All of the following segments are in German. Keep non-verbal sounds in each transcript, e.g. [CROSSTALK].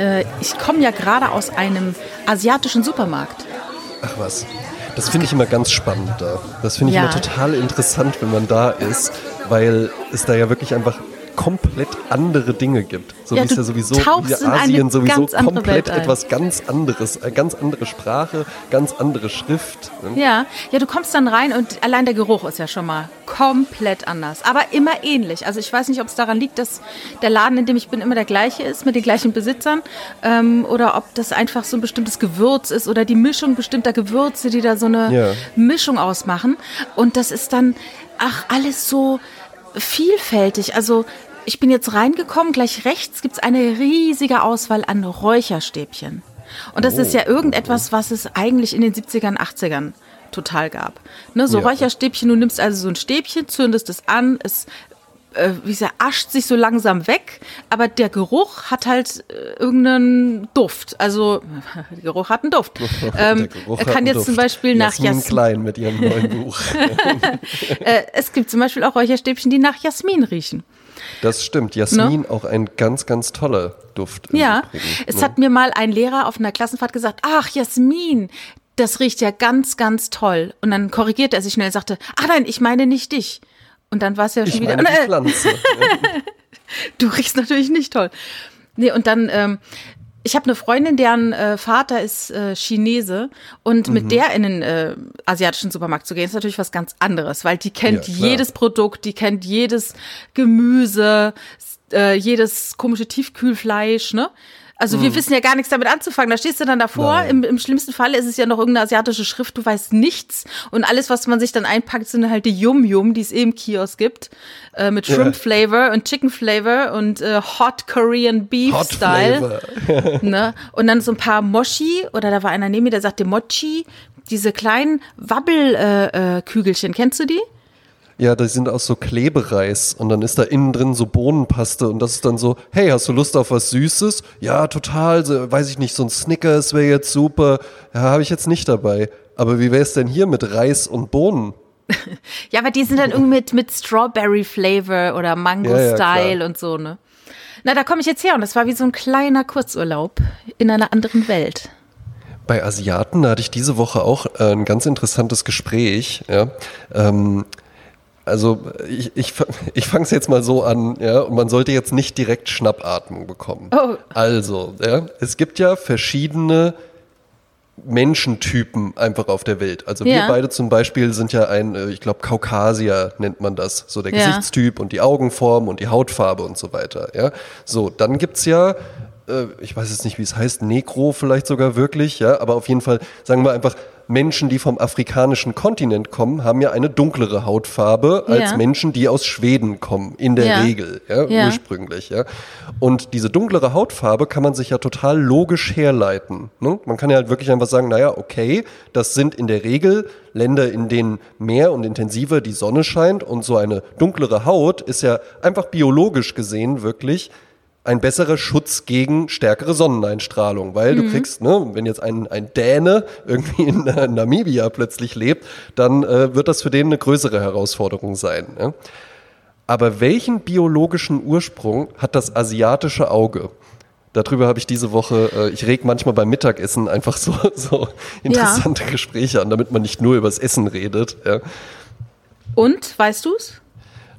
äh, ich komme ja gerade aus einem asiatischen Supermarkt. Ach was. Das finde ich immer ganz spannend da. Das finde ich ja. immer total interessant, wenn man da ist, weil es da ja wirklich einfach komplett andere Dinge gibt. So ja, wie es ja sowieso wie Asien sowieso komplett etwas ganz anderes, eine ganz andere Sprache, ganz andere Schrift. Ne? Ja, ja, du kommst dann rein und allein der Geruch ist ja schon mal komplett anders, aber immer ähnlich. Also ich weiß nicht, ob es daran liegt, dass der Laden, in dem ich bin, immer der gleiche ist mit den gleichen Besitzern ähm, oder ob das einfach so ein bestimmtes Gewürz ist oder die Mischung bestimmter Gewürze, die da so eine ja. Mischung ausmachen. Und das ist dann, ach, alles so vielfältig. Also ich bin jetzt reingekommen, gleich rechts gibt es eine riesige Auswahl an Räucherstäbchen. Und das oh. ist ja irgendetwas, was es eigentlich in den 70ern, 80ern total gab. Ne, so ja. Räucherstäbchen, du nimmst also so ein Stäbchen, zündest es an, es äh, wie gesagt, ascht sich so langsam weg, aber der Geruch hat halt äh, irgendeinen Duft. Also [LAUGHS] der Geruch hat einen Duft. [LAUGHS] Ähm, er kann jetzt Duft. zum Beispiel nach Jasmin, Jasmin Klein mit ihrem neuen Buch. [LAUGHS] äh, es gibt zum Beispiel auch Räucherstäbchen, die nach Jasmin riechen. Das stimmt. Jasmin ne? auch ein ganz, ganz toller Duft. Ja, es ne? hat mir mal ein Lehrer auf einer Klassenfahrt gesagt, ach Jasmin, das riecht ja ganz, ganz toll. Und dann korrigierte er sich schnell und sagte, ach nein, ich meine nicht dich. Und dann war es ja schon ich wieder. Meine die [LAUGHS] Pflanze. du riechst natürlich nicht toll. Nee, und dann, ähm, ich habe eine Freundin, deren äh, Vater ist äh, Chinese und mhm. mit der in den äh, asiatischen Supermarkt zu gehen, ist natürlich was ganz anderes, weil die kennt ja, jedes Produkt, die kennt jedes Gemüse, äh, jedes komische Tiefkühlfleisch, ne? Also hm. wir wissen ja gar nichts damit anzufangen. Da stehst du dann davor. Im, Im, schlimmsten Fall ist es ja noch irgendeine asiatische Schrift. Du weißt nichts. Und alles, was man sich dann einpackt, sind halt die Yum Yum, die es eh im Kiosk gibt. Äh, mit Shrimp. Flavor und Chicken Flavor und äh, Hot Korean Beef Hot Style. [LAUGHS] [LAUGHS] ne? Und dann so ein paar Mochi. Oder da war einer neben mir, der sagte Mochi. Diese kleinen Wabbelkügelchen. Äh, äh, Kennst du die? Ja, die sind aus so Klebereis und dann ist da innen drin so Bohnenpaste und das ist dann so, hey, hast du Lust auf was Süßes? Ja, total, so, weiß ich nicht, so ein Snickers wäre jetzt super. Ja, habe ich jetzt nicht dabei. Aber wie wäre es denn hier mit Reis und Bohnen? [LAUGHS] ja, aber die sind dann irgendwie mit, mit Strawberry Flavor oder Mango ja, Style ja, und so, ne? Na, da komme ich jetzt her und das war wie so ein kleiner Kurzurlaub in einer anderen Welt bei Asiaten, da hatte ich diese Woche auch äh, ein ganz interessantes Gespräch. Ja. Ähm, also ich, ich, [LAUGHS] ich fange es jetzt mal so an, ja, und man sollte jetzt nicht direkt Schnappatmung bekommen. Oh. Also, ja, es gibt ja verschiedene Menschentypen einfach auf der Welt. Also ja. wir beide zum Beispiel sind ja ein, äh, ich glaube, Kaukasier nennt man das. So der ja. Gesichtstyp und die Augenform und die Hautfarbe und so weiter. Ja, so dann gibt's ja äh, ich weiß jetzt nicht, wie es heißt, Negro vielleicht sogar wirklich, ja, aber auf jeden Fall sagen wir einfach Menschen, die vom afrikanischen Kontinent kommen, haben ja eine dunklere Hautfarbe als ja. Menschen, die aus Schweden kommen, in der ja. Regel, ja, ja, ursprünglich. Ja. Und diese dunklere Hautfarbe kann man sich ja total logisch herleiten. Ne? Man kann ja halt wirklich einfach sagen, naja, okay, das sind in der Regel Länder, in denen mehr und intensiver die Sonne scheint und so eine dunklere Haut ist ja einfach biologisch gesehen wirklich ein besserer Schutz gegen stärkere Sonneneinstrahlung, weil mhm. du kriegst, ne, wenn jetzt ein, ein Däne irgendwie in äh, Namibia plötzlich lebt, dann äh, wird das für den eine größere Herausforderung sein. Ja? Aber welchen biologischen Ursprung hat das asiatische Auge? Darüber habe ich diese Woche, äh, ich reg manchmal beim Mittagessen einfach so, [LAUGHS] so interessante ja. Gespräche an, damit man nicht nur übers Essen redet. Ja. Und, weißt du's?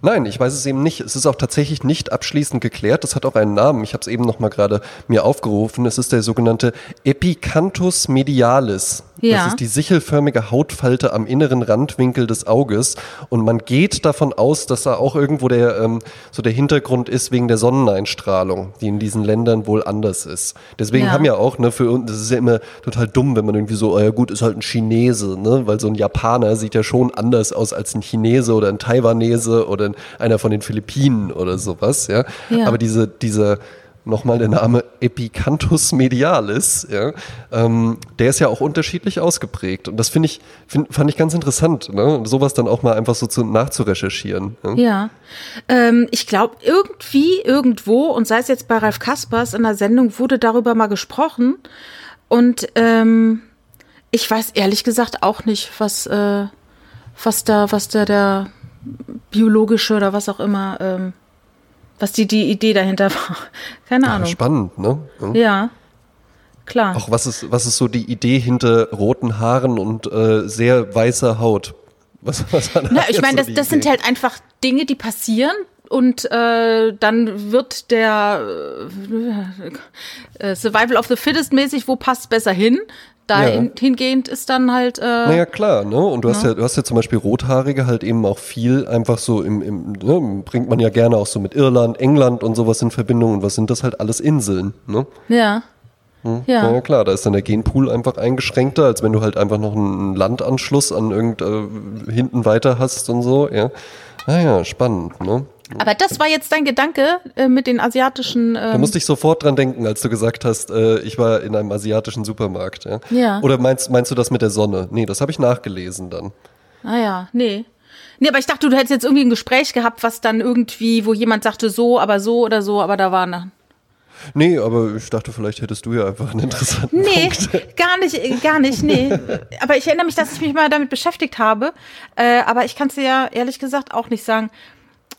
Nein, ich weiß es eben nicht. Es ist auch tatsächlich nicht abschließend geklärt. Das hat auch einen Namen. Ich habe es eben noch mal gerade mir aufgerufen. Es ist der sogenannte Epicanthus medialis. Ja. Das ist die sichelförmige Hautfalte am inneren Randwinkel des Auges. Und man geht davon aus, dass da auch irgendwo der, ähm, so der Hintergrund ist wegen der Sonneneinstrahlung, die in diesen Ländern wohl anders ist. Deswegen ja. haben ja auch, ne, für uns, das ist ja immer total dumm, wenn man irgendwie so, oh ja gut, ist halt ein Chinese, ne, weil so ein Japaner sieht ja schon anders aus als ein Chinese oder ein Taiwanese oder einer von den Philippinen oder sowas, ja. ja. Aber diese, diese, nochmal der Name Epicanthus medialis, ja, ähm, der ist ja auch unterschiedlich ausgeprägt. Und das finde ich, find, fand ich ganz interessant, ne? sowas dann auch mal einfach so zu, nachzurecherchieren. Ja, ja. Ähm, ich glaube, irgendwie, irgendwo, und sei es jetzt bei Ralf Kaspers in der Sendung, wurde darüber mal gesprochen. Und ähm, ich weiß ehrlich gesagt auch nicht, was, äh, was da, was da der biologische oder was auch immer ähm, was die, die Idee dahinter [LAUGHS] war. Keine Ahnung. Ja, spannend, ne? Ja. ja. Klar. Auch was ist, was ist so die Idee hinter roten Haaren und äh, sehr weißer Haut? Was, [LAUGHS] was Na, ich meine, so das, das sind halt einfach Dinge, die passieren, und äh, dann wird der äh, Survival of the Fittest mäßig, wo passt besser hin? Dahingehend ja. ist dann halt. Äh, naja, klar, ne? Und du hast ja, du hast ja zum Beispiel Rothaarige halt eben auch viel einfach so im, im ne? bringt man ja gerne auch so mit Irland, England und sowas in Verbindung. Und was sind das halt alles Inseln, ne? Ja. Hm? Ja. ja, klar, da ist dann der Genpool einfach eingeschränkter, als wenn du halt einfach noch einen Landanschluss an irgend äh, hinten weiter hast und so, ja. Naja, ah spannend, ne? Aber das war jetzt dein Gedanke äh, mit den asiatischen. Ähm da musste ich sofort dran denken, als du gesagt hast, äh, ich war in einem asiatischen Supermarkt. Ja? ja. Oder meinst, meinst du das mit der Sonne? Nee, das habe ich nachgelesen dann. Ah ja, nee. Nee, aber ich dachte, du hättest jetzt irgendwie ein Gespräch gehabt, was dann irgendwie, wo jemand sagte so, aber so oder so, aber da war eine. Nee, aber ich dachte, vielleicht hättest du ja einfach einen interessanten Nee, Punkt. [LAUGHS] gar nicht, gar nicht, nee. aber ich erinnere mich, dass ich mich mal damit beschäftigt habe. Äh, aber ich kann es dir ja ehrlich gesagt auch nicht sagen.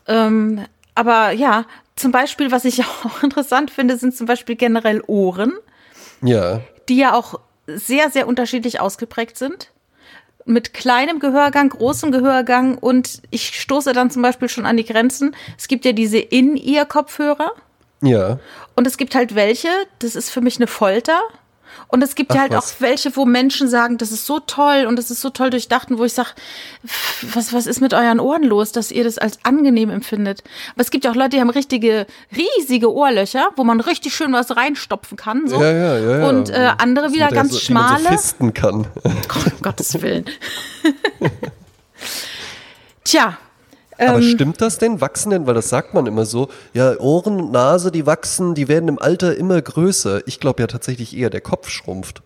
Ähm, aber ja, zum Beispiel, was ich [LAUGHS] auch interessant finde, sind zum Beispiel generell Ohren. Ja. Die ja auch sehr, sehr unterschiedlich ausgeprägt sind. Mit kleinem Gehörgang, großem Gehörgang und ich stoße dann zum Beispiel schon an die Grenzen. Es gibt ja diese In-Ear-Kopfhörer. Ja. Und es gibt halt welche, das ist für mich eine Folter. Und es gibt Ach, ja halt was. auch welche, wo Menschen sagen, das ist so toll und das ist so toll durchdacht und wo ich sage, was, was ist mit euren Ohren los, dass ihr das als angenehm empfindet? Aber es gibt ja auch Leute, die haben richtige, riesige Ohrlöcher, wo man richtig schön was reinstopfen kann. So. Ja, ja, ja, ja. Und äh, andere wieder ganz so, schmale. Die man so fisten kann. [LAUGHS] Oh, um Gottes Willen. [LAUGHS] Tja, aber ähm, stimmt das denn? Wachsen denn? Weil das sagt man immer so. Ja, Ohren und Nase, die wachsen, die werden im Alter immer größer. Ich glaube ja tatsächlich eher, der Kopf schrumpft.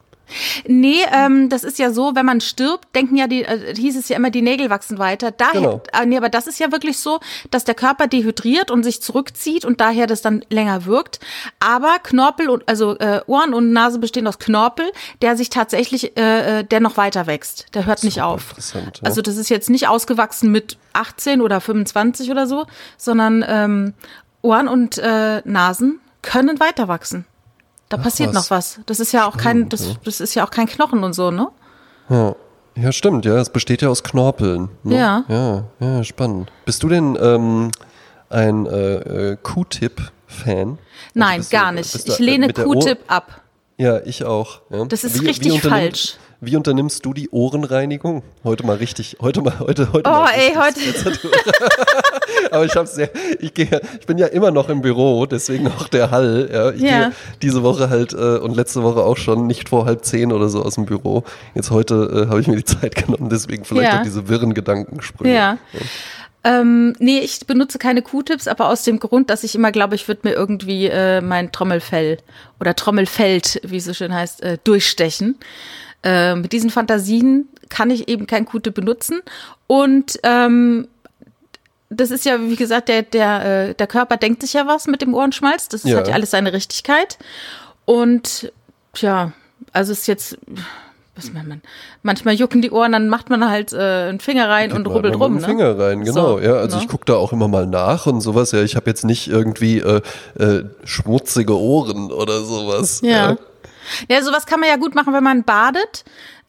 Nee, ähm, das ist ja so, wenn man stirbt, denken ja die, äh, hieß es ja immer, die Nägel wachsen weiter. Daher, genau. äh, nee, aber das ist ja wirklich so, dass der Körper dehydriert und sich zurückzieht und daher das dann länger wirkt. Aber Knorpel und also äh, Ohren und Nase bestehen aus Knorpel, der sich tatsächlich, äh, äh der noch weiter wächst. Der hört nicht auf. Ja. Also das ist jetzt nicht ausgewachsen mit 18 oder 25 oder so, sondern ähm, Ohren und äh, Nasen können weiter wachsen. Da Ach, passiert was. noch was. Das ist ja auch kein, das, das ist ja auch kein Knochen und so, ne? Ja. Ja, stimmt, ja. Es besteht ja aus Knorpeln. Ne? Ja. Ja, ja, spannend. Bist du denn ähm, ein äh, äh, Q-Tip-Fan? Also Nein, gar du, nicht. Ich lehne Q-Tip ab. Ja, ich auch. Ja. Das ist wie, richtig wie falsch. Wie unternimmst du die Ohrenreinigung? Heute mal richtig, heute mal, heute, heute. Oh, mal ey, heute. [LAUGHS] [LAUGHS] Aber ich hab's ja, ich gehe, ich bin ja immer noch im Büro, deswegen auch der Hall. Ja, ich ja. gehe diese Woche halt äh, und letzte Woche auch schon nicht vor halb zehn oder so aus dem Büro. Jetzt heute äh, habe ich mir die Zeit genommen, deswegen vielleicht ja. auch diese wirren Gedankensprünge. Ja. ja. Ähm, nee, ich benutze keine Q-Tips, aber aus dem Grund, dass ich immer glaube, ich würde mir irgendwie äh, mein Trommelfell oder Trommelfeld, wie es so schön heißt, äh, durchstechen. Äh, mit diesen Fantasien kann ich eben kein Q-Tip benutzen. Und ähm, das ist ja, wie gesagt, der, der, äh, der Körper denkt sich ja was mit dem Ohrenschmalz. Das ja. hat ja alles seine Richtigkeit. Und ja, also ist jetzt was man, man, manchmal jucken die Ohren, dann macht man halt äh, einen Finger rein und rubbelt rum. Einen ne? Finger rein, genau. So, ja, also ne? ich gucke da auch immer mal nach und sowas. Ja, ich habe jetzt nicht irgendwie äh, äh, schmutzige Ohren oder sowas. Ja. ja. Ja, sowas kann man ja gut machen, wenn man badet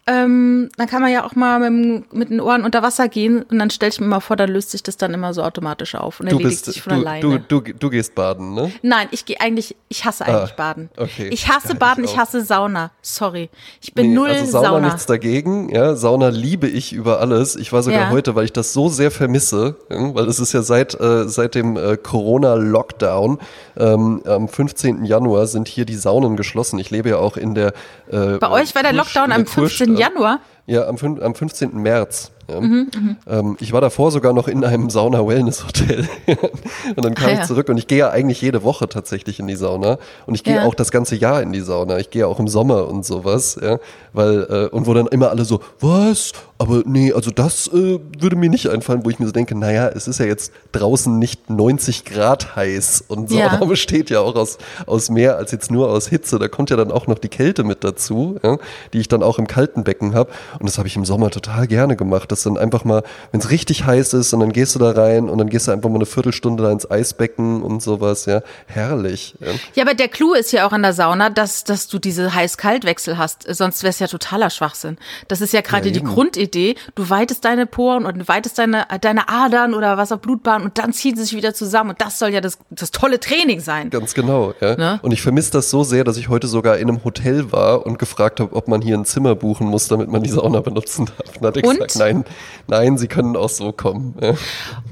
ähm, dann kann man ja auch mal mit, mit, den Ohren unter Wasser gehen und dann stelle ich mir mal vor, dann löst sich das dann immer so automatisch auf und du erledigt bist, sich von du, alleine. Du, du, du gehst baden, ne? Nein, ich gehe eigentlich, ich hasse eigentlich ah, Baden. Okay. Ich hasse ja, Baden, ich, ich, hasse Sauna. Sorry. Ich bin nee, null also Sauna. Sauna nichts dagegen, ja. Sauna liebe ich über alles. Ich war sogar ja. heute, weil ich das so sehr vermisse, weil es ist ja seit, äh, seit dem äh, Corona-Lockdown ähm, am 15. Januar sind hier die Saunen geschlossen. Ich lebe ja auch in der äh, Bei euch war der Lockdown am 15. Januar? Ja, am, am 15. März. Ja. Mhm, mhm, ähm, ich war davor sogar noch in einem Sauna-Wellness-Hotel. [LAUGHS] und dann kam ah, ich zurück und ich gehe ja eigentlich jede Woche tatsächlich in die Sauna. Und ich gehe ja. auch das ganze Jahr in die Sauna. Ich gehe auch im Sommer und sowas. Ja, weil, äh, und wo dann immer alle so, was? Aber nee, also das äh, würde mir nicht einfallen, wo ich mir so denke, naja, es ist ja jetzt draußen nicht 90 Grad heiß. Und Sauna ja. [LAUGHS] besteht ja auch aus, aus mehr als jetzt nur aus Hitze. Da kommt ja dann auch noch die Kälte mit dazu, ja, die ich dann auch im kalten Becken habe. Und das habe ich im Sommer total gerne gemacht. Das dass dann einfach mal, wenn es richtig heiß ist und dann gehst du da rein und dann gehst du einfach mal eine Viertelstunde da ins Eisbecken und sowas, ja, herrlich. Ja, ja aber der Clou ist ja auch an der Sauna, dass, dass du diese Heiß-Kalt-Wechsel hast, sonst wäre es ja totaler Schwachsinn. Das ist ja gerade ja, die Grundidee, du weitest deine Poren und weitest deine, deine Adern oder was auf Blutbahn und dann ziehen sie sich wieder zusammen und das soll ja das, das tolle Training sein. Ganz genau, ja. Ne? Und ich vermisse das so sehr, dass ich heute sogar in einem Hotel war und gefragt habe, ob man hier ein Zimmer buchen muss, damit man die Sauna benutzen darf. Und hat er gesagt, nein, nein, sie können auch so kommen. Ja.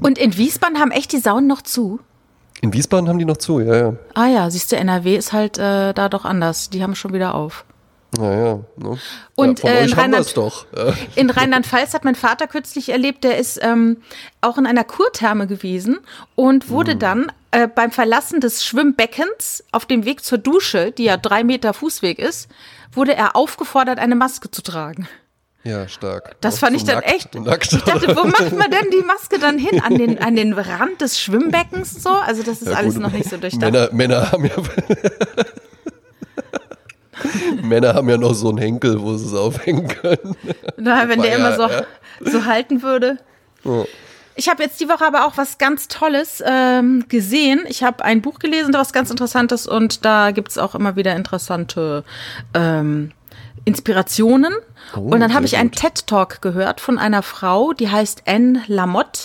Und in Wiesbaden haben echt die Saunen noch zu? In Wiesbaden haben die noch zu, ja, ja. Ah ja, siehst du, NRW ist halt äh, da doch anders. Die haben schon wieder auf. Naja, ne? Und ja, äh, in Rheinland, [LAUGHS] in Rheinland-Pfalz hat mein Vater kürzlich erlebt, der ist ähm, auch in einer Kurtherme gewesen und wurde hm. dann äh, beim Verlassen des Schwimmbeckens auf dem Weg zur Dusche, die ja drei Meter Fußweg ist, wurde er aufgefordert, eine Maske zu tragen. Ja, stark. Das Auch fand so ich dann nackt, echt. Nackt. Ich dachte, wo macht man denn die Maske dann hin? An den, an den Rand des Schwimmbeckens so? Also das ist ja, alles noch nicht so durchdacht. Männer, Männer haben ja [LAUGHS] [LAUGHS] Männer haben ja noch so einen Henkel, wo sie es aufhängen können. [LAUGHS] Na, wenn der immer so, ja. so halten würde. Ja. Ich habe jetzt die Woche aber auch was ganz Tolles ähm, gesehen. Ich habe ein Buch gelesen, was ganz Interessantes und da gibt es auch immer wieder interessante ähm, Inspirationen. Oh, und dann habe ich einen TED-Talk gehört von einer Frau, die heißt Anne Lamotte.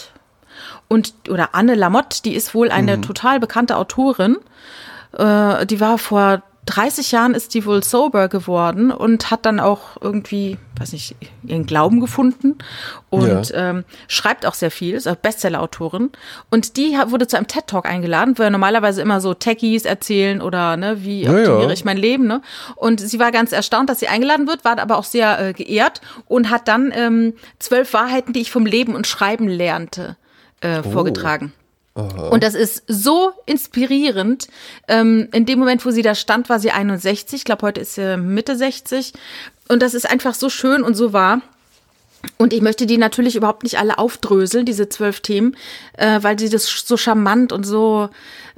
Und, oder Anne Lamotte, die ist wohl eine mhm. total bekannte Autorin. Äh, die war vor 30 Jahren ist die wohl sober geworden und hat dann auch irgendwie, weiß nicht, ihren Glauben gefunden und ja. ähm, schreibt auch sehr viel, ist auch Bestseller-Autorin. Und die wurde zu einem TED-Talk eingeladen, wo ja normalerweise immer so Techies erzählen oder ne, wie optimiere ja, ich mein Leben. Ne? Und sie war ganz erstaunt, dass sie eingeladen wird, war aber auch sehr äh, geehrt und hat dann ähm, zwölf Wahrheiten, die ich vom Leben und Schreiben lernte, äh, oh. vorgetragen. Und das ist so inspirierend. Ähm, in dem Moment, wo sie da stand, war sie 61. Ich glaube, heute ist sie Mitte 60. Und das ist einfach so schön und so wahr. Und ich möchte die natürlich überhaupt nicht alle aufdröseln, diese zwölf Themen, äh, weil sie das so charmant und so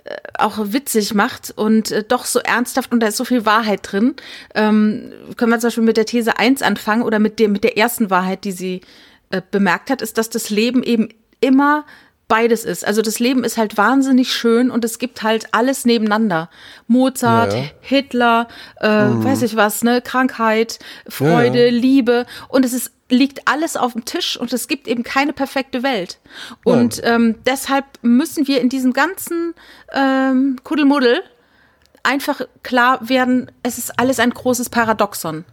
äh, auch witzig macht und äh, doch so ernsthaft und da ist so viel Wahrheit drin. Ähm, können wir zum Beispiel mit der These 1 anfangen oder mit, dem, mit der ersten Wahrheit, die sie äh, bemerkt hat, ist, dass das Leben eben immer beides ist. Also das Leben ist halt wahnsinnig schön und es gibt halt alles nebeneinander. Mozart, ja, ja. Hitler, äh, mhm. weiß ich was, ne, Krankheit, Freude, ja, Liebe und es ist liegt alles auf dem Tisch und es gibt eben keine perfekte Welt. Und ähm, deshalb müssen wir in diesem ganzen ähm, Kuddelmuddel einfach klar werden, es ist alles ein großes Paradoxon.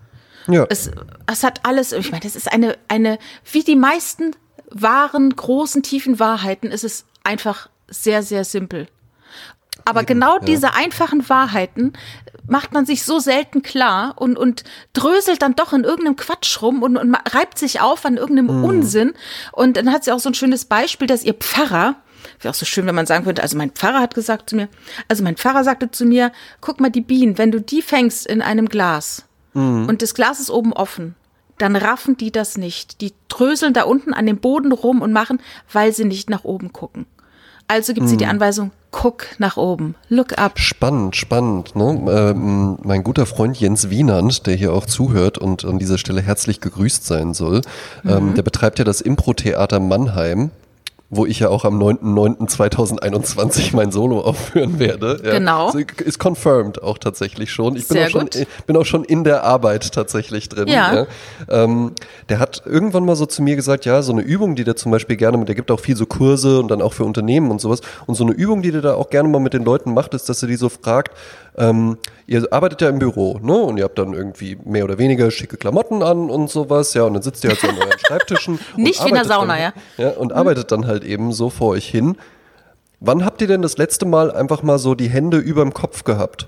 Ja. Es, es hat alles, ich meine, das ist eine, eine, wie die meisten wahren, großen, tiefen Wahrheiten ist es einfach sehr, sehr simpel. Aber genau diese einfachen Wahrheiten macht man sich so selten klar und, und dröselt dann doch in irgendeinem Quatsch rum und, und reibt sich auf an irgendeinem mhm. Unsinn. Und dann hat sie auch so ein schönes Beispiel, dass ihr Pfarrer, wäre auch so schön, wenn man sagen könnte, also mein Pfarrer hat gesagt zu mir, also mein Pfarrer sagte zu mir, guck mal die Bienen, wenn du die fängst in einem Glas mhm. und das Glas ist oben offen, dann raffen die das nicht. Die dröseln da unten an dem Boden rum und machen, weil sie nicht nach oben gucken. Also gibt sie die hm. Anweisung, guck nach oben, look up. Spannend, spannend. Ne? Ähm, mein guter Freund Jens Wienand, der hier auch zuhört und an dieser Stelle herzlich gegrüßt sein soll, ähm, mhm. der betreibt ja das Impro-Theater Mannheim wo ich ja auch am 9.9.2021 mein Solo aufführen werde. Ja. Genau. Ist confirmed auch tatsächlich schon. Ich bin auch schon, bin auch schon in der Arbeit tatsächlich drin. Ja. ja. Ähm, der hat irgendwann mal so zu mir gesagt, ja, so eine Übung, die der zum Beispiel gerne mit, der gibt auch viel so Kurse und dann auch für Unternehmen und sowas. Und so eine Übung, die der da auch gerne mal mit den Leuten macht, ist, dass er die so fragt, ähm, ihr arbeitet ja im Büro, ne? Und ihr habt dann irgendwie mehr oder weniger schicke Klamotten an und sowas, ja, und dann sitzt ihr halt so an euren [LAUGHS] Schreibtischen. Nicht wie in der Sauna, dann, ja. ja. Und mhm. arbeitet dann halt eben so vor euch hin. Wann habt ihr denn das letzte Mal einfach mal so die Hände überm Kopf gehabt?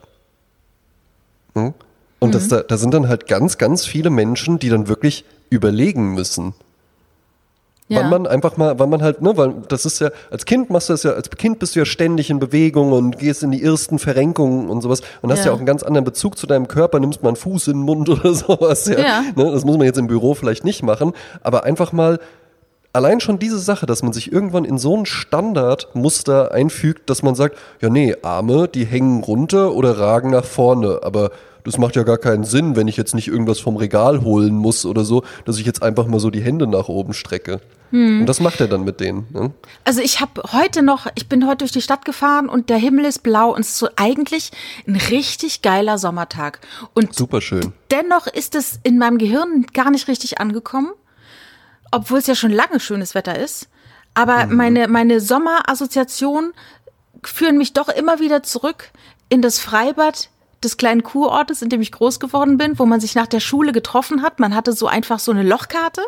Hm? Und mhm. das, da, da sind dann halt ganz, ganz viele Menschen, die dann wirklich überlegen müssen. Ja. Wann man einfach mal, wann man halt, ne, weil das ist ja, als Kind machst du das ja, als Kind bist du ja ständig in Bewegung und gehst in die ersten Verrenkungen und sowas und hast ja, ja auch einen ganz anderen Bezug zu deinem Körper, nimmst mal einen Fuß in den Mund [LAUGHS] oder sowas. Ja. ja. Ne, das muss man jetzt im Büro vielleicht nicht machen, aber einfach mal allein schon diese Sache, dass man sich irgendwann in so ein Standardmuster einfügt, dass man sagt, ja nee, Arme, die hängen runter oder ragen nach vorne, aber das macht ja gar keinen Sinn, wenn ich jetzt nicht irgendwas vom Regal holen muss oder so, dass ich jetzt einfach mal so die Hände nach oben strecke. Hm. Und das macht er dann mit denen. Ne? Also ich habe heute noch, ich bin heute durch die Stadt gefahren und der Himmel ist blau und es ist so eigentlich ein richtig geiler Sommertag. Und Super schön. Dennoch ist es in meinem Gehirn gar nicht richtig angekommen, obwohl es ja schon lange schönes Wetter ist. Aber mhm. meine, meine Sommerassoziationen führen mich doch immer wieder zurück in das Freibad des kleinen Kurortes, in dem ich groß geworden bin, wo man sich nach der Schule getroffen hat. Man hatte so einfach so eine Lochkarte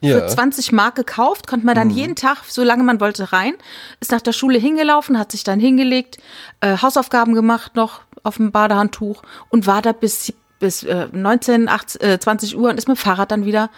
ja. für 20 Mark gekauft, konnte man dann mhm. jeden Tag, solange man wollte, rein. Ist nach der Schule hingelaufen, hat sich dann hingelegt, äh, Hausaufgaben gemacht noch auf dem Badehandtuch und war da bis, bis äh, 19, 8, äh, 20 Uhr und ist mit dem Fahrrad dann wieder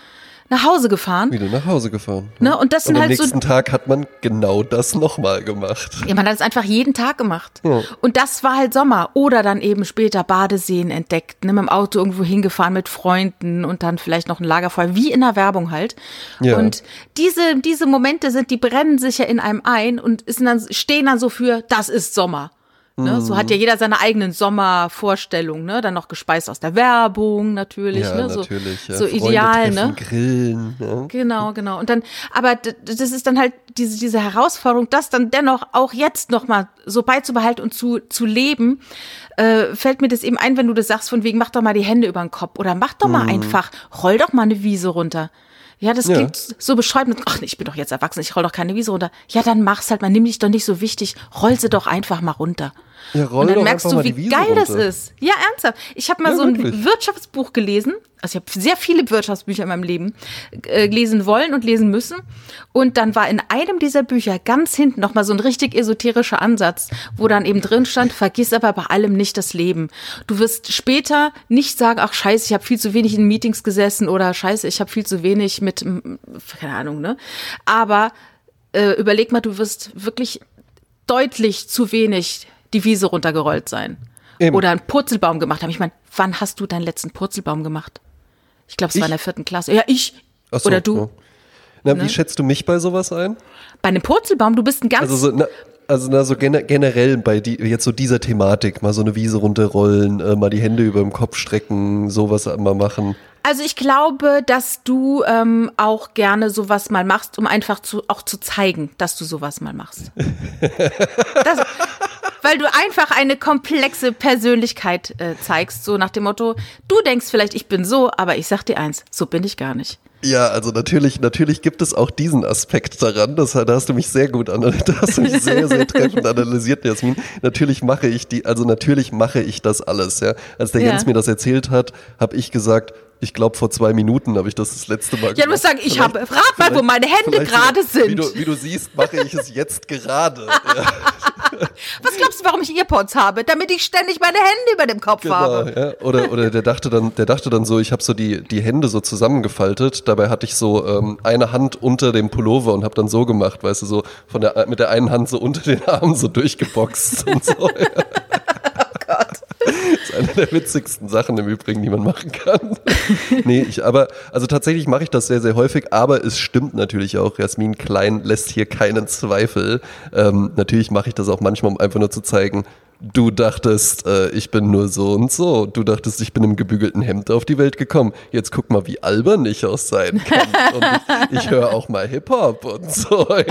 nach Hause gefahren. Wieder nach Hause gefahren. Ne? Und das sind und halt am nächsten so, Tag hat man genau das nochmal gemacht. Ja, man hat es einfach jeden Tag gemacht. Ja. Und das war halt Sommer. Oder dann eben später Badeseen entdeckt, ne? mit dem Auto irgendwo hingefahren mit Freunden und dann vielleicht noch ein Lagerfeuer, wie in der Werbung halt. Ja. Und diese, diese Momente sind, die brennen sich ja in einem ein und dann, stehen dann so für, das ist Sommer. Ne? So hat ja mhm. jeder seine eigenen Sommervorstellungen, ne? Dann noch gespeist aus der Werbung natürlich, ja, ne? So, natürlich, ja. so ideal, ne? Grillen, ja. Genau, genau. Und dann, aber das ist dann halt diese, diese Herausforderung, das dann dennoch auch jetzt nochmal so beizubehalten und zu, zu leben, äh, fällt mir das eben ein, wenn du das sagst, von wegen, mach doch mal die Hände über den Kopf oder mach doch mal mhm. einfach, roll doch mal eine Wiese runter. Ja, das klingt ja. so beschreibend. Ach, ich bin doch jetzt erwachsen, ich roll doch keine Wiese runter. Ja, dann mach's halt mal, nimm dich doch nicht so wichtig, roll sie doch einfach mal runter. Ja, roll und dann merkst du, wie geil runter. das ist. Ja, ernsthaft. Ich habe mal ja, so ein wirklich. Wirtschaftsbuch gelesen. Also ich habe sehr viele Wirtschaftsbücher in meinem Leben äh, lesen wollen und lesen müssen. Und dann war in einem dieser Bücher ganz hinten nochmal so ein richtig esoterischer Ansatz, wo dann eben drin stand, vergiss aber bei allem nicht das Leben. Du wirst später nicht sagen, ach scheiße, ich habe viel zu wenig in Meetings gesessen oder scheiße, ich habe viel zu wenig mit, keine Ahnung, ne? Aber äh, überleg mal, du wirst wirklich deutlich zu wenig die Wiese runtergerollt sein. Eben. Oder einen Purzelbaum gemacht haben. Ich meine, wann hast du deinen letzten Purzelbaum gemacht? Ich glaube, es war in der vierten Klasse. Ja, ich. So, Oder du. Ja. Na, ne? wie schätzt du mich bei sowas ein? Bei einem Purzelbaum, du bist ein ganz. Also, so, na, also na, so generell bei die, jetzt so dieser Thematik, mal so eine Wiese runterrollen, äh, mal die Hände über dem Kopf strecken, sowas mal machen. Also ich glaube, dass du ähm, auch gerne sowas mal machst, um einfach zu, auch zu zeigen, dass du sowas mal machst. [LAUGHS] das, weil du einfach eine komplexe Persönlichkeit äh, zeigst, so nach dem Motto, du denkst vielleicht, ich bin so, aber ich sag dir eins, so bin ich gar nicht. Ja, also natürlich, natürlich gibt es auch diesen Aspekt daran. Das, da hast du mich sehr gut analysiert, [LAUGHS] da hast du mich sehr, sehr treffend [LAUGHS] analysiert, Jasmin. Natürlich mache ich die, also natürlich mache ich das alles, ja. Als der ja. Jens mir das erzählt hat, habe ich gesagt, ich glaube, vor zwei Minuten habe ich das das letzte Mal gemacht. Ja, du musst sagen, ich habe, rat mal, wo meine Hände gerade sind. Wie du, wie du, siehst, mache ich es jetzt gerade. [LAUGHS] ja. Was glaubst du, warum ich Earpods habe? Damit ich ständig meine Hände über dem Kopf genau, habe. Ja. Oder, oder der dachte dann, der dachte dann so, ich habe so die, die Hände so zusammengefaltet. Dabei hatte ich so ähm, eine Hand unter dem Pullover und habe dann so gemacht, weißt du, so von der, mit der einen Hand so unter den Armen so durchgeboxt und so. [LAUGHS] Ja. Das [LAUGHS] ist eine der witzigsten Sachen im Übrigen, die man machen kann. [LAUGHS] nee, ich, aber, also tatsächlich mache ich das sehr, sehr häufig, aber es stimmt natürlich auch. Jasmin Klein lässt hier keinen Zweifel. Ähm, natürlich mache ich das auch manchmal, um einfach nur zu zeigen, Du dachtest, äh, ich bin nur so und so. Du dachtest, ich bin im gebügelten Hemd auf die Welt gekommen. Jetzt guck mal, wie albern ich auch sein kann. Und ich, höre auch mal Hip-Hop und so. [LAUGHS] Ja.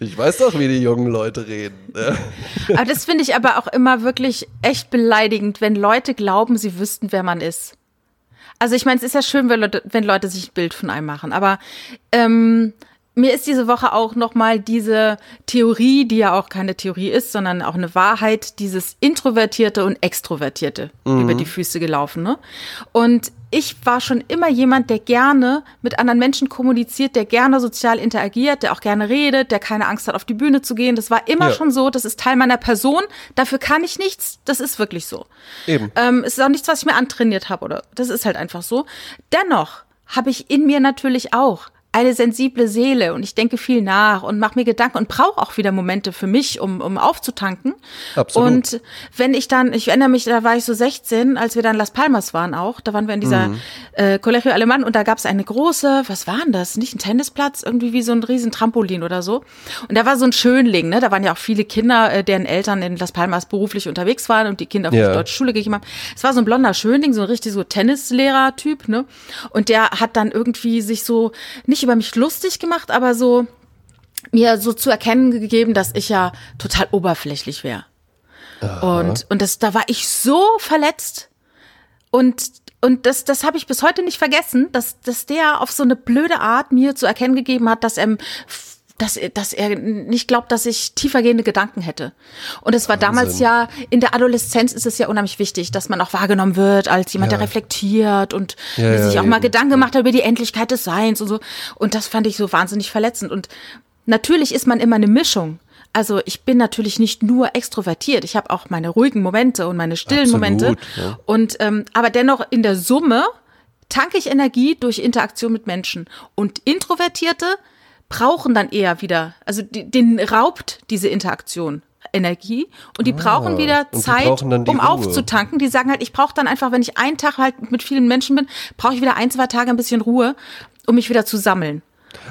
Ich weiß doch, wie die jungen Leute reden. Aber das finde ich aber auch immer wirklich echt beleidigend, wenn Leute glauben, sie wüssten, wer man ist. Also ich meine, es ist ja schön, wenn Leute, wenn Leute sich ein Bild von einem machen, aber ähm, mir ist diese Woche auch nochmal diese Theorie, die ja auch keine Theorie ist, sondern auch eine Wahrheit, dieses Introvertierte und Extrovertierte mhm. über die Füße gelaufen. Ne? Und ich war schon immer jemand, der gerne mit anderen Menschen kommuniziert, der gerne sozial interagiert, der auch gerne redet, der keine Angst hat, auf die Bühne zu gehen. Das war immer ja. schon so. Das ist Teil meiner Person. Dafür kann ich nichts. Das ist wirklich so. Eben. Ähm, es ist auch nichts, was ich mir antrainiert habe, oder? Das ist halt einfach so. Dennoch habe ich in mir natürlich auch eine sensible Seele und ich denke viel nach und mache mir Gedanken und brauche auch wieder Momente für mich, um, um aufzutanken. Absolut. Und wenn ich dann, ich erinnere mich, da war ich so 16, als wir dann Las Palmas waren auch, da waren wir in dieser mhm. äh, Colegio Alemán und da gab es eine große, was war denn das? Nicht ein Tennisplatz, irgendwie wie so ein riesen Trampolin oder so. Und da war so ein Schönling, ne? Da waren ja auch viele Kinder, äh, deren Eltern in Las Palmas beruflich unterwegs waren und die Kinder auf ja. die deutsche Schule gegeben haben. Es war so ein blonder Schönling, so ein richtig so Tennislehrer-Typ, ne? Und der hat dann irgendwie sich so nicht über mich lustig gemacht, aber so mir so zu erkennen gegeben, dass ich ja total oberflächlich wäre. Und, und das, da war ich so verletzt. Und, und das, das habe ich bis heute nicht vergessen, dass, dass der auf so eine blöde Art mir zu erkennen gegeben hat, dass er dass, dass er nicht glaubt, dass ich tiefergehende Gedanken hätte. Und es war Wahnsinn. damals ja, in der Adoleszenz ist es ja unheimlich wichtig, dass man auch wahrgenommen wird als jemand, ja. der reflektiert und ja, sich ja, auch mal Gedanken gemacht hat über die Endlichkeit des Seins und so. Und das fand ich so wahnsinnig verletzend. Und natürlich ist man immer eine Mischung. Also ich bin natürlich nicht nur extrovertiert, ich habe auch meine ruhigen Momente und meine stillen Absolut, Momente. Und ähm, aber dennoch in der Summe tanke ich Energie durch Interaktion mit Menschen. Und Introvertierte brauchen dann eher wieder, also die, den raubt diese Interaktion Energie und die ah, brauchen wieder Zeit, brauchen um Ruhe. aufzutanken. Die sagen halt, ich brauche dann einfach, wenn ich einen Tag halt mit vielen Menschen bin, brauche ich wieder ein, zwei Tage ein bisschen Ruhe, um mich wieder zu sammeln.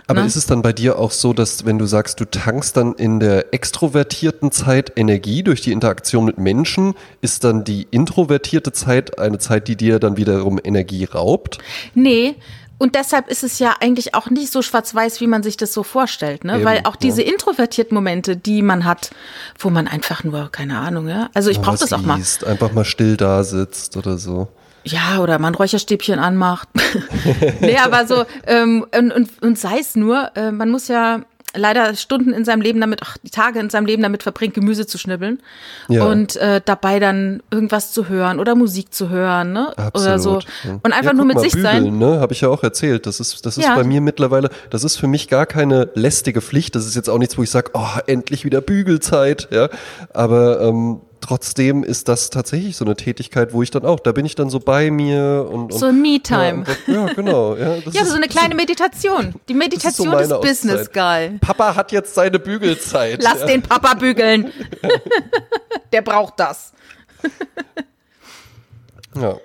Aber ne? ist es dann bei dir auch so, dass wenn du sagst, du tankst dann in der extrovertierten Zeit Energie durch die Interaktion mit Menschen, ist dann die introvertierte Zeit eine Zeit, die dir dann wiederum Energie raubt? Nee, und deshalb ist es ja eigentlich auch nicht so schwarz-weiß, wie man sich das so vorstellt, ne? Eben, Weil auch diese ja. introvertierten Momente, die man hat, wo man einfach nur, keine Ahnung, ja. Also ich brauche das auch mal. Einfach mal still da sitzt oder so. Ja, oder man Räucherstäbchen anmacht. [LAUGHS] nee, aber so, ähm, und, und, und sei es nur, äh, man muss ja leider Stunden in seinem Leben damit, ach, die Tage in seinem Leben damit verbringt, Gemüse zu schnibbeln ja. und äh, dabei dann irgendwas zu hören oder Musik zu hören, ne? Absolut, oder so und einfach ja, nur mit mal, sich bügeln, sein. Ne? Habe ich ja auch erzählt. Das ist, das ist ja. bei mir mittlerweile, das ist für mich gar keine lästige Pflicht. Das ist jetzt auch nichts, wo ich sage, oh, endlich wieder Bügelzeit, ja. Aber ähm, trotzdem ist das tatsächlich so eine Tätigkeit, wo ich dann auch, da bin ich dann so bei mir und. und so ein Me-Time. Ja, ja, genau. Ja, [LAUGHS] ja ist, so eine kleine Meditation. Die Meditation so des Business, geil. Papa hat jetzt seine Bügelzeit. Lass ja. den Papa bügeln. [LAUGHS] Der braucht das. [LAUGHS] ja.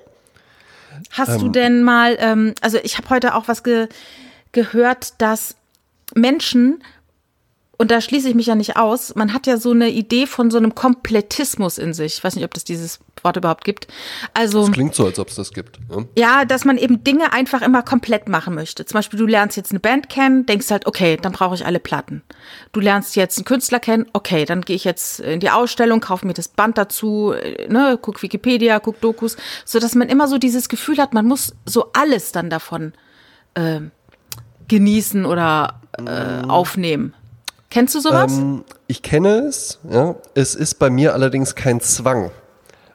Hast ähm, du denn mal, ähm, also ich habe heute auch was ge gehört, dass Menschen und da schließe ich mich ja nicht aus, man hat ja so eine Idee von so einem Komplettismus in sich. Ich weiß nicht, ob das dieses Wort überhaupt gibt. Also. Das klingt so, als ob es das gibt. Ja? ja, dass man eben Dinge einfach immer komplett machen möchte. Zum Beispiel, du lernst jetzt eine Band kennen, denkst halt, okay, dann brauche ich alle Platten. Du lernst jetzt einen Künstler kennen, okay, dann gehe ich jetzt in die Ausstellung, kaufe mir das Band dazu, ne, guck Wikipedia, guck Dokus, so dass man immer so dieses Gefühl hat, man muss so alles dann davon äh, genießen oder äh, aufnehmen. Kennst du sowas? Ähm, ich kenne es, ja. Es ist bei mir allerdings kein Zwang.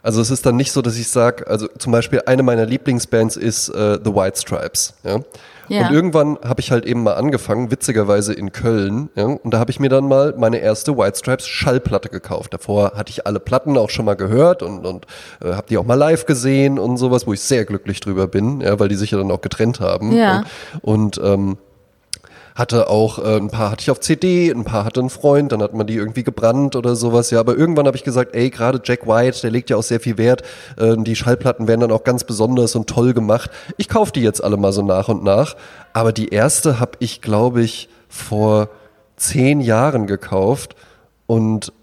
Also es ist dann nicht so, dass ich sage, also zum Beispiel eine meiner Lieblingsbands ist äh, The White Stripes, ja. Ja. Und irgendwann habe ich halt eben mal angefangen, witzigerweise in Köln, ja, und da habe ich mir dann mal meine erste White Stripes Schallplatte gekauft. Davor hatte ich alle Platten auch schon mal gehört und, und äh, habe die auch mal live gesehen und sowas, wo ich sehr glücklich drüber bin, ja, weil die sich ja dann auch getrennt haben. Ja. ja. Und ähm, hatte auch äh, ein paar hatte ich auf CD, ein paar hatte einen Freund, dann hat man die irgendwie gebrannt oder sowas. Ja, aber irgendwann habe ich gesagt, ey, gerade Jack White, der legt ja auch sehr viel Wert. Äh, die Schallplatten werden dann auch ganz besonders und toll gemacht. Ich kaufe die jetzt alle mal so nach und nach. Aber die erste habe ich, glaube ich, vor zehn Jahren gekauft und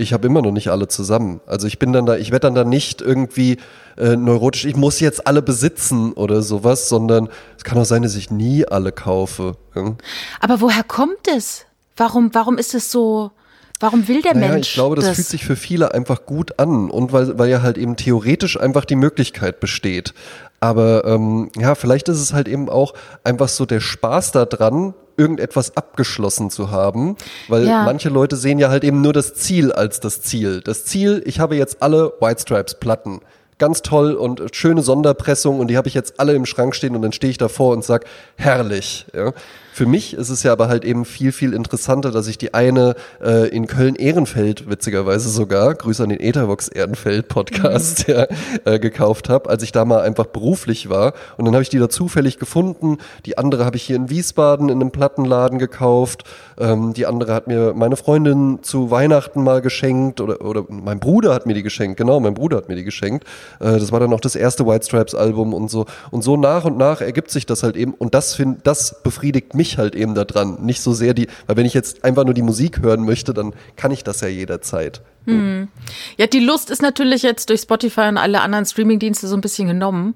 ich habe immer noch nicht alle zusammen. Also ich bin dann da, ich werde dann da nicht irgendwie äh, neurotisch, ich muss jetzt alle besitzen oder sowas, sondern es kann auch sein, dass ich nie alle kaufe. Ja? Aber woher kommt es? Warum, warum ist es so? Warum will der naja, Mensch? Ich glaube, das, das, fühlt sich für viele einfach gut an und weil, weil ja halt eben theoretisch einfach die Möglichkeit besteht. Aber ähm, ja, vielleicht ist es halt eben auch einfach so der Spaß daran, irgendetwas abgeschlossen zu haben, weil ja. manche Leute sehen ja halt eben nur das Ziel als das Ziel. Das Ziel, ich habe jetzt alle White Stripes Platten. ganz toll und schöne Sonderpressung und die habe ich jetzt alle im Schrank stehen und dann stehe ich davor und sag herrlich. Ja. Für mich ist es ja aber halt eben viel, viel interessanter, dass ich die eine äh, in Köln-Ehrenfeld, witzigerweise sogar, Grüße an den Ethervox Ehrenfeld Podcast, mhm. ja, äh, gekauft habe, als ich da mal einfach beruflich war. Und dann habe ich die da zufällig gefunden. Die andere habe ich hier in Wiesbaden in einem Plattenladen gekauft. Ähm, die andere hat mir meine Freundin zu Weihnachten mal geschenkt oder, oder mein Bruder hat mir die geschenkt. Genau, mein Bruder hat mir die geschenkt. Äh, das war dann auch das erste White Stripes Album und so. Und so nach und nach ergibt sich das halt eben. Und das, find, das befriedigt mich mich halt eben da dran. Nicht so sehr die, weil wenn ich jetzt einfach nur die Musik hören möchte, dann kann ich das ja jederzeit. Hm. Ja, die Lust ist natürlich jetzt durch Spotify und alle anderen Streamingdienste so ein bisschen genommen,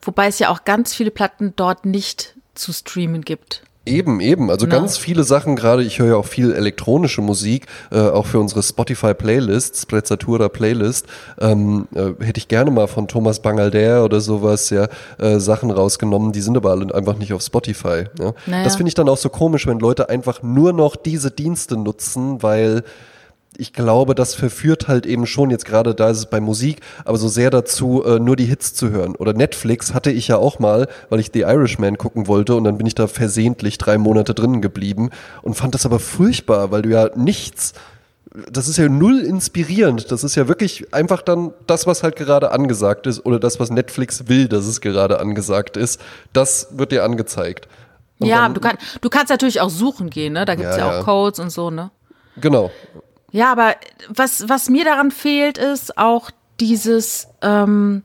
wobei es ja auch ganz viele Platten dort nicht zu streamen gibt. Eben, eben. Also no. ganz viele Sachen, gerade ich höre ja auch viel elektronische Musik, äh, auch für unsere Spotify-Playlist, Sprezzatura Playlist, ähm, äh, hätte ich gerne mal von Thomas Bangalder oder sowas, ja, äh, Sachen rausgenommen, die sind aber alle einfach nicht auf Spotify. Ja. Naja. Das finde ich dann auch so komisch, wenn Leute einfach nur noch diese Dienste nutzen, weil ich glaube, das verführt halt eben schon, jetzt gerade da ist es bei Musik, aber so sehr dazu, äh, nur die Hits zu hören. Oder Netflix hatte ich ja auch mal, weil ich The Irishman gucken wollte und dann bin ich da versehentlich drei Monate drinnen geblieben und fand das aber furchtbar, weil du ja nichts, das ist ja null inspirierend. Das ist ja wirklich einfach dann das, was halt gerade angesagt ist oder das, was Netflix will, dass es gerade angesagt ist, das wird dir angezeigt. Und ja, du, kann, du kannst natürlich auch suchen gehen, ne? Da gibt es ja, ja, auch Codes und so, ne? Genau. Ja, aber was, was mir daran fehlt, ist auch dieses, ähm,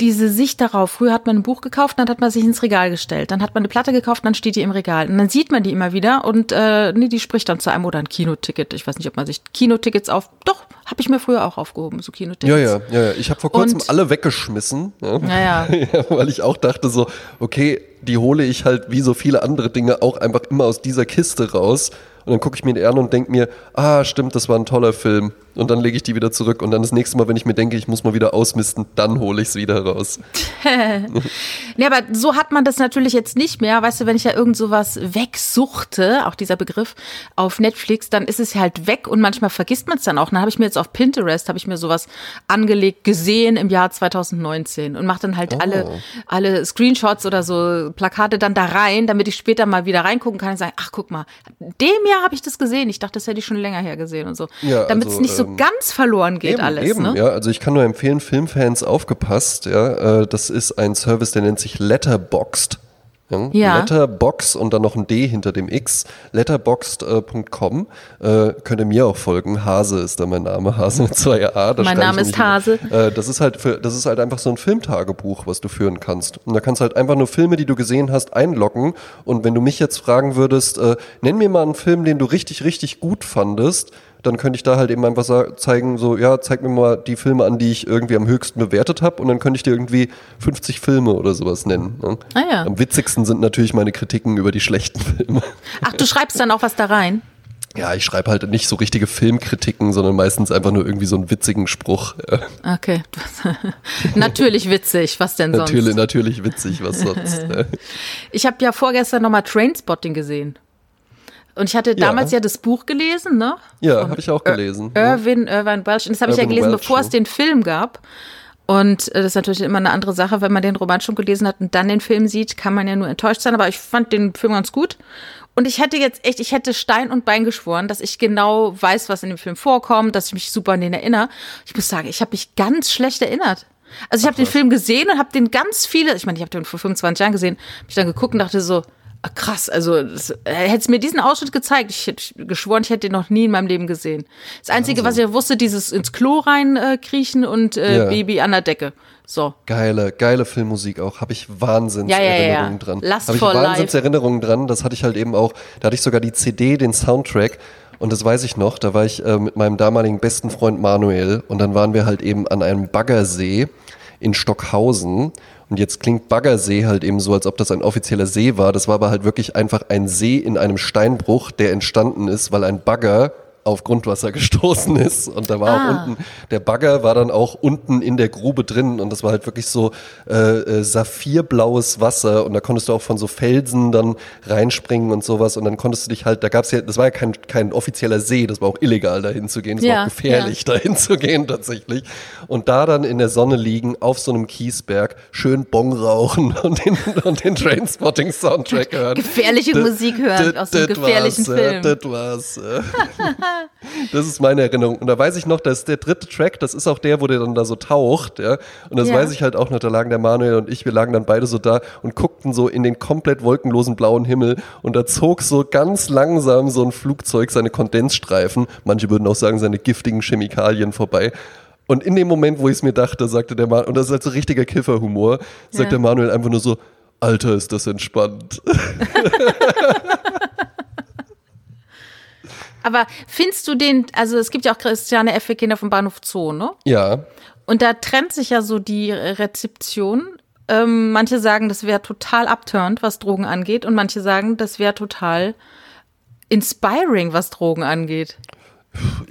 diese Sicht darauf. Früher hat man ein Buch gekauft, dann hat man sich ins Regal gestellt. Dann hat man eine Platte gekauft, dann steht die im Regal. Und dann sieht man die immer wieder und äh, nee, die spricht dann zu einem oder ein Kinoticket. Ich weiß nicht, ob man sich Kinotickets auf. Doch, habe ich mir früher auch aufgehoben, so Kinotickets. Ja, ja, ja. ja. Ich habe vor kurzem und, alle weggeschmissen. Ja. Ja, ja. [LAUGHS] weil ich auch dachte so, okay, die hole ich halt wie so viele andere Dinge auch einfach immer aus dieser Kiste raus. Und dann gucke ich mir die an und denke mir, ah, stimmt, das war ein toller Film und dann lege ich die wieder zurück und dann das nächste Mal, wenn ich mir denke, ich muss mal wieder ausmisten, dann hole ich es wieder raus. [LAUGHS] nee, aber so hat man das natürlich jetzt nicht mehr. Weißt du, wenn ich ja irgend sowas wegsuchte, auch dieser Begriff, auf Netflix, dann ist es halt weg und manchmal vergisst man es dann auch. Dann habe ich mir jetzt auf Pinterest, habe ich mir sowas angelegt, gesehen im Jahr 2019 und mache dann halt oh. alle, alle Screenshots oder so Plakate dann da rein, damit ich später mal wieder reingucken kann und sagen, ach guck mal, dem Jahr habe ich das gesehen. Ich dachte, das hätte ich schon länger her gesehen und so. Ja, damit es also, nicht so ähm, ganz verloren geht eben, alles. Eben, ne? ja. Also ich kann nur empfehlen, Filmfans aufgepasst, ja. Äh, das ist ein Service, der nennt sich Letterboxd. Ja, ja. Letterbox und dann noch ein D hinter dem X. Letterboxd.com. Äh, könnt ihr mir auch folgen. Hase ist da mein Name. [LAUGHS] Hase mit zwei A. Da mein Name ist Hase. Äh, das ist halt für, das ist halt einfach so ein Filmtagebuch, was du führen kannst. Und da kannst du halt einfach nur Filme, die du gesehen hast, einloggen. Und wenn du mich jetzt fragen würdest, äh, nenn mir mal einen Film, den du richtig, richtig gut fandest, dann könnte ich da halt eben einfach zeigen, so, ja, zeig mir mal die Filme an, die ich irgendwie am höchsten bewertet habe und dann könnte ich dir irgendwie 50 Filme oder sowas nennen. Ne? Ah, ja. Am witzigsten sind natürlich meine Kritiken über die schlechten Filme. Ach, du schreibst dann auch was da rein? Ja, ich schreibe halt nicht so richtige Filmkritiken, sondern meistens einfach nur irgendwie so einen witzigen Spruch. [LAUGHS] Okay. [LAUGHS] natürlich witzig, was denn sonst? Natürlich, natürlich witzig, was sonst. ich habe ja vorgestern nochmal Trainspotting gesehen. Und ich hatte damals ja, ja das Buch gelesen, ne? Ja, habe ich auch gelesen. Irvin, Irvin Welsh. Und das habe ich ja gelesen, Welch, bevor es den Film gab. Und äh, das ist natürlich immer eine andere Sache, wenn man den Roman schon gelesen hat und dann den Film sieht, kann man ja nur enttäuscht sein. Aber ich fand den Film ganz gut. Und ich hätte jetzt echt, ich hätte Stein und Bein geschworen, dass ich genau weiß, was in dem Film vorkommt, dass ich mich super an den erinnere. Ich muss sagen, ich habe mich ganz schlecht erinnert. Also ich habe den Film gesehen und habe den ganz viele, ich meine, ich habe den vor 25 Jahren gesehen, habe ich dann geguckt und dachte so, krass, also das, hätte es mir diesen Ausschnitt gezeigt, ich hätte geschworen, ich hätte den noch nie in meinem Leben gesehen. Das Einzige, also. was ich wusste, dieses ins Klo reinkriechen äh, und äh, ja. Baby an der Decke. So. Geile, geile Filmmusik auch. Habe ich Wahnsinnserinnerungen ja, ja, ja. dran. Last Habe ich Wahnsinnserinnerungen dran. Das hatte ich halt eben auch. Da hatte ich sogar die CD, den Soundtrack. Und das weiß ich noch. Da war ich äh, mit meinem damaligen besten Freund Manuel. Und dann waren wir halt eben an einem Baggersee in Stockhausen. Und jetzt klingt Baggersee halt eben so, als ob das ein offizieller See war. Das war aber halt wirklich einfach ein See in einem Steinbruch, der entstanden ist, weil ein Bagger auf Grundwasser gestoßen ist. Und da war ah. auch unten, der Bagger war dann auch unten in der Grube drin und das war halt wirklich so äh, äh, saphirblaues Wasser und da konntest du auch von so Felsen dann reinspringen und sowas und dann konntest du dich halt, da gab's ja, das war ja kein, kein offizieller See, das war auch illegal dahin zu gehen, das ja, war auch gefährlich ja. dahin [LAUGHS] zu gehen tatsächlich. Und da dann in der Sonne liegen, auf so einem Kiesberg, schön Bong rauchen [LAUGHS] und den, und den Trainspotting-Soundtrack hören. Gefährliche das, Musik hören das, aus einem gefährlichen Film. Das war's. [LAUGHS] das ist meine Erinnerung. Und da weiß ich noch, dass der dritte Track, das ist auch der, wo der dann da so taucht, ja. Und das ja. weiß ich halt auch noch, da lagen der Manuel und ich, wir lagen dann beide so da und guckten so in den komplett wolkenlosen blauen Himmel und da zog so ganz langsam so ein Flugzeug seine Kondensstreifen, manche würden auch sagen seine giftigen Chemikalien vorbei. Und in dem Moment, wo ich es mir dachte, sagte der Manuel, und das ist halt so richtiger Kifferhumor, sagt ja. der Manuel einfach nur so, Alter, ist das entspannt. [LAUGHS] [LAUGHS] Aber findest du den, also es gibt ja auch Christiane Effe Kinder vom Bahnhof Zoo, ne? Ja. Und da trennt sich ja so die Rezeption. Ähm, manche sagen, das wäre total upturned, was Drogen angeht, und manche sagen, das wäre total inspiring, was Drogen angeht.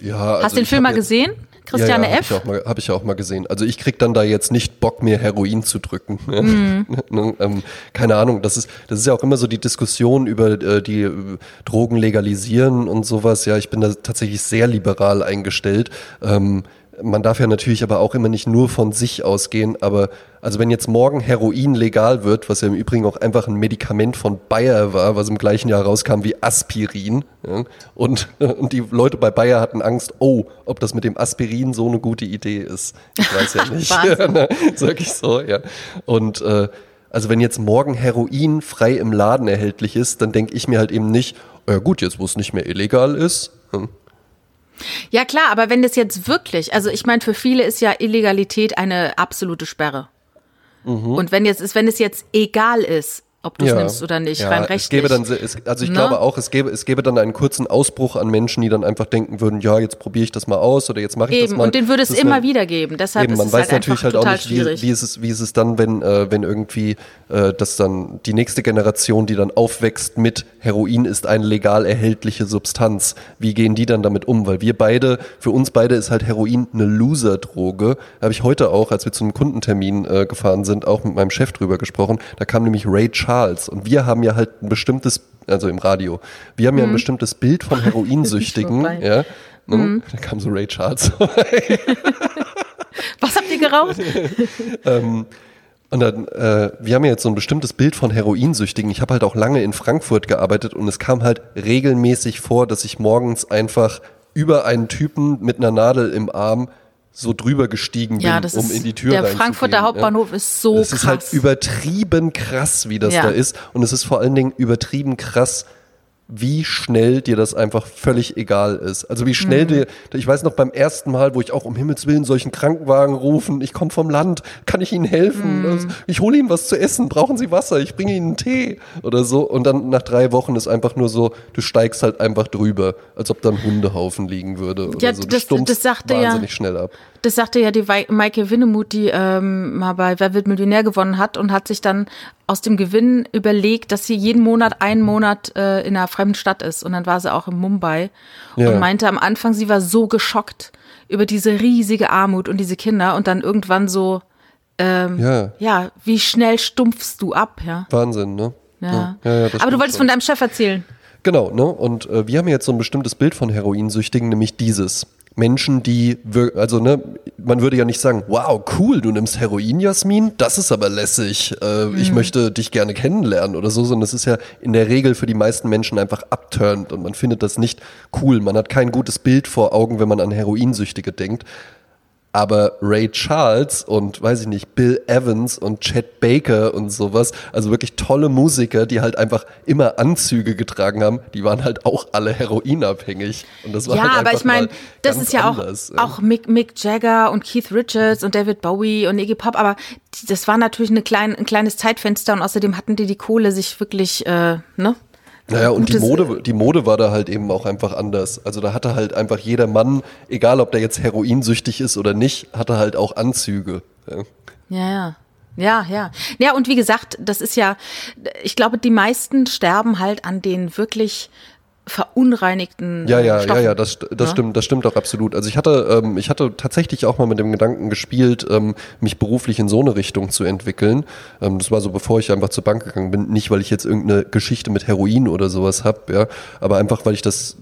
Ja, also Hast du den Film mal gesehen? Christiane ja, ja, F. Habe ich, hab ich ja auch mal gesehen. Also ich krieg dann da jetzt nicht Bock, mir Heroin zu drücken. [LAUGHS] Mhm. Ne, ähm, keine Ahnung, das ist, das ist ja auch immer so die Diskussion über äh, die äh, Drogen legalisieren und sowas. Ja, ich bin da tatsächlich sehr liberal eingestellt. Ähm, man darf ja natürlich aber auch immer nicht nur von sich ausgehen, aber also wenn jetzt morgen Heroin legal wird, was ja im Übrigen auch einfach ein Medikament von Bayer war, was im gleichen Jahr rauskam wie Aspirin, ja, und, [LAUGHS] und die Leute bei Bayer hatten Angst, oh, ob das mit dem Aspirin so eine gute Idee ist. Ich weiß ja [LAUGHS] nicht. ja, [LAUGHS] sag ich so, ja. Und äh, also wenn jetzt morgen Heroin frei im Laden erhältlich ist, dann denke ich mir halt eben nicht, ja gut, jetzt wo es nicht mehr illegal ist, hm, ja klar, aber wenn das jetzt wirklich, also ich meine, für viele ist ja Illegalität eine absolute Sperre. Mhm. Und wenn jetzt ist, wenn es jetzt egal ist, ob du es ja. nimmst oder nicht, ja, rein rechtlich. Es gäbe dann, es, also ich ne? glaube auch, es gäbe, es gäbe dann einen kurzen Ausbruch an Menschen, die dann einfach denken würden, ja, jetzt probiere ich das mal aus oder jetzt mache ich eben, das mal. Und den würde es immer wär, wieder geben. Deshalb eben, man weiß halt natürlich halt auch nicht, wie, wie, ist es, wie ist es dann, wenn, äh, wenn irgendwie äh, das dann die nächste Generation, die dann aufwächst mit Heroin ist eine legal erhältliche Substanz. Wie gehen die dann damit um? Weil wir beide, für uns beide ist halt Heroin eine Loser-Droge. Habe ich heute auch, als wir zu einem Kundentermin äh, gefahren sind, auch mit meinem Chef drüber gesprochen. Da kam nämlich Ray Charles und wir haben ja halt ein bestimmtes, also im Radio, wir haben mhm. ja ein mhm. bestimmtes Bild von [LAUGHS] Heroinsüchtigen. ja, ne? mhm. Da kam so Ray Charles. [LAUGHS] Was habt ihr geraucht? [LAUGHS] ähm, und dann, äh, wir haben ja jetzt so ein bestimmtes Bild von Heroinsüchtigen. Ich habe halt auch lange in Frankfurt gearbeitet und es kam halt regelmäßig vor, dass ich morgens einfach über einen Typen mit einer Nadel im Arm so drüber gestiegen bin, ja, um ist, in die Tür Der Frankfurter Hauptbahnhof ja. ist so das krass. ist halt übertrieben krass, wie das ja. da ist. Und es ist vor allen Dingen übertrieben krass, wie schnell dir das einfach völlig egal ist. Also wie schnell mhm. dir, ich weiß noch beim ersten Mal, wo ich auch um Himmels Willen solchen Krankenwagen rufen, ich komme vom Land, kann ich Ihnen helfen? Mhm. Ich hole Ihnen was zu essen, brauchen Sie Wasser, ich bringe Ihnen Tee oder so. Und dann nach drei Wochen ist einfach nur so, du steigst halt einfach drüber, als ob da ein Hundehaufen liegen würde ja, so. Du das, das sagte wahnsinnig ja, schnell ab. Das sagte ja die Maike Winnemuth, die ähm, mal bei Wer wird Millionär gewonnen hat und hat sich dann aus dem Gewinn überlegt, dass sie jeden Monat einen Monat äh, in einer fremden Stadt ist. Und dann war sie auch in Mumbai ja. und meinte am Anfang, sie war so geschockt über diese riesige Armut und diese Kinder und dann irgendwann so, ähm, ja. ja, wie schnell stumpfst du ab, ja. Wahnsinn, ne? Ja. ja. Aber du wolltest schon. von deinem Chef erzählen. Genau, ne? Und äh, wir haben jetzt so ein bestimmtes Bild von Heroinsüchtigen, nämlich dieses. Menschen, die, also ne, man würde ja nicht sagen, wow, cool, du nimmst Heroin, Jasmin, das ist aber lässig, äh, mhm. ich möchte dich gerne kennenlernen oder so, sondern es ist ja in der Regel für die meisten Menschen einfach abturnt und man findet das nicht cool. Man hat kein gutes Bild vor Augen, wenn man an Heroinsüchtige denkt. Aber Ray Charles und weiß ich nicht, Bill Evans und Chet Baker und sowas, also wirklich tolle Musiker, die halt einfach immer Anzüge getragen haben, die waren halt auch alle heroinabhängig. Und das war ja, halt aber ich meine, das ist ja auch, auch Mick, Mick Jagger und Keith Richards und David Bowie und Iggy Pop, aber das war natürlich eine klein, ein kleines Zeitfenster und außerdem hatten die die Kohle, sich wirklich, äh, ne? Naja, und die Mode, die Mode war da halt eben auch einfach anders. Also da hatte halt einfach jeder Mann, egal ob der jetzt heroinsüchtig ist oder nicht, hatte halt auch Anzüge. Ja, ja. ja. Ja, ja. Ja, und wie gesagt, das ist ja, ich glaube, die meisten sterben halt an den wirklich verunreinigten ja ja Stoffen. ja ja das das ja? stimmt das stimmt auch absolut also ich hatte ähm, ich hatte tatsächlich auch mal mit dem Gedanken gespielt ähm, mich beruflich in so eine Richtung zu entwickeln ähm, das war so bevor ich einfach zur Bank gegangen bin nicht weil ich jetzt irgendeine Geschichte mit Heroin oder sowas habe ja aber einfach weil ich das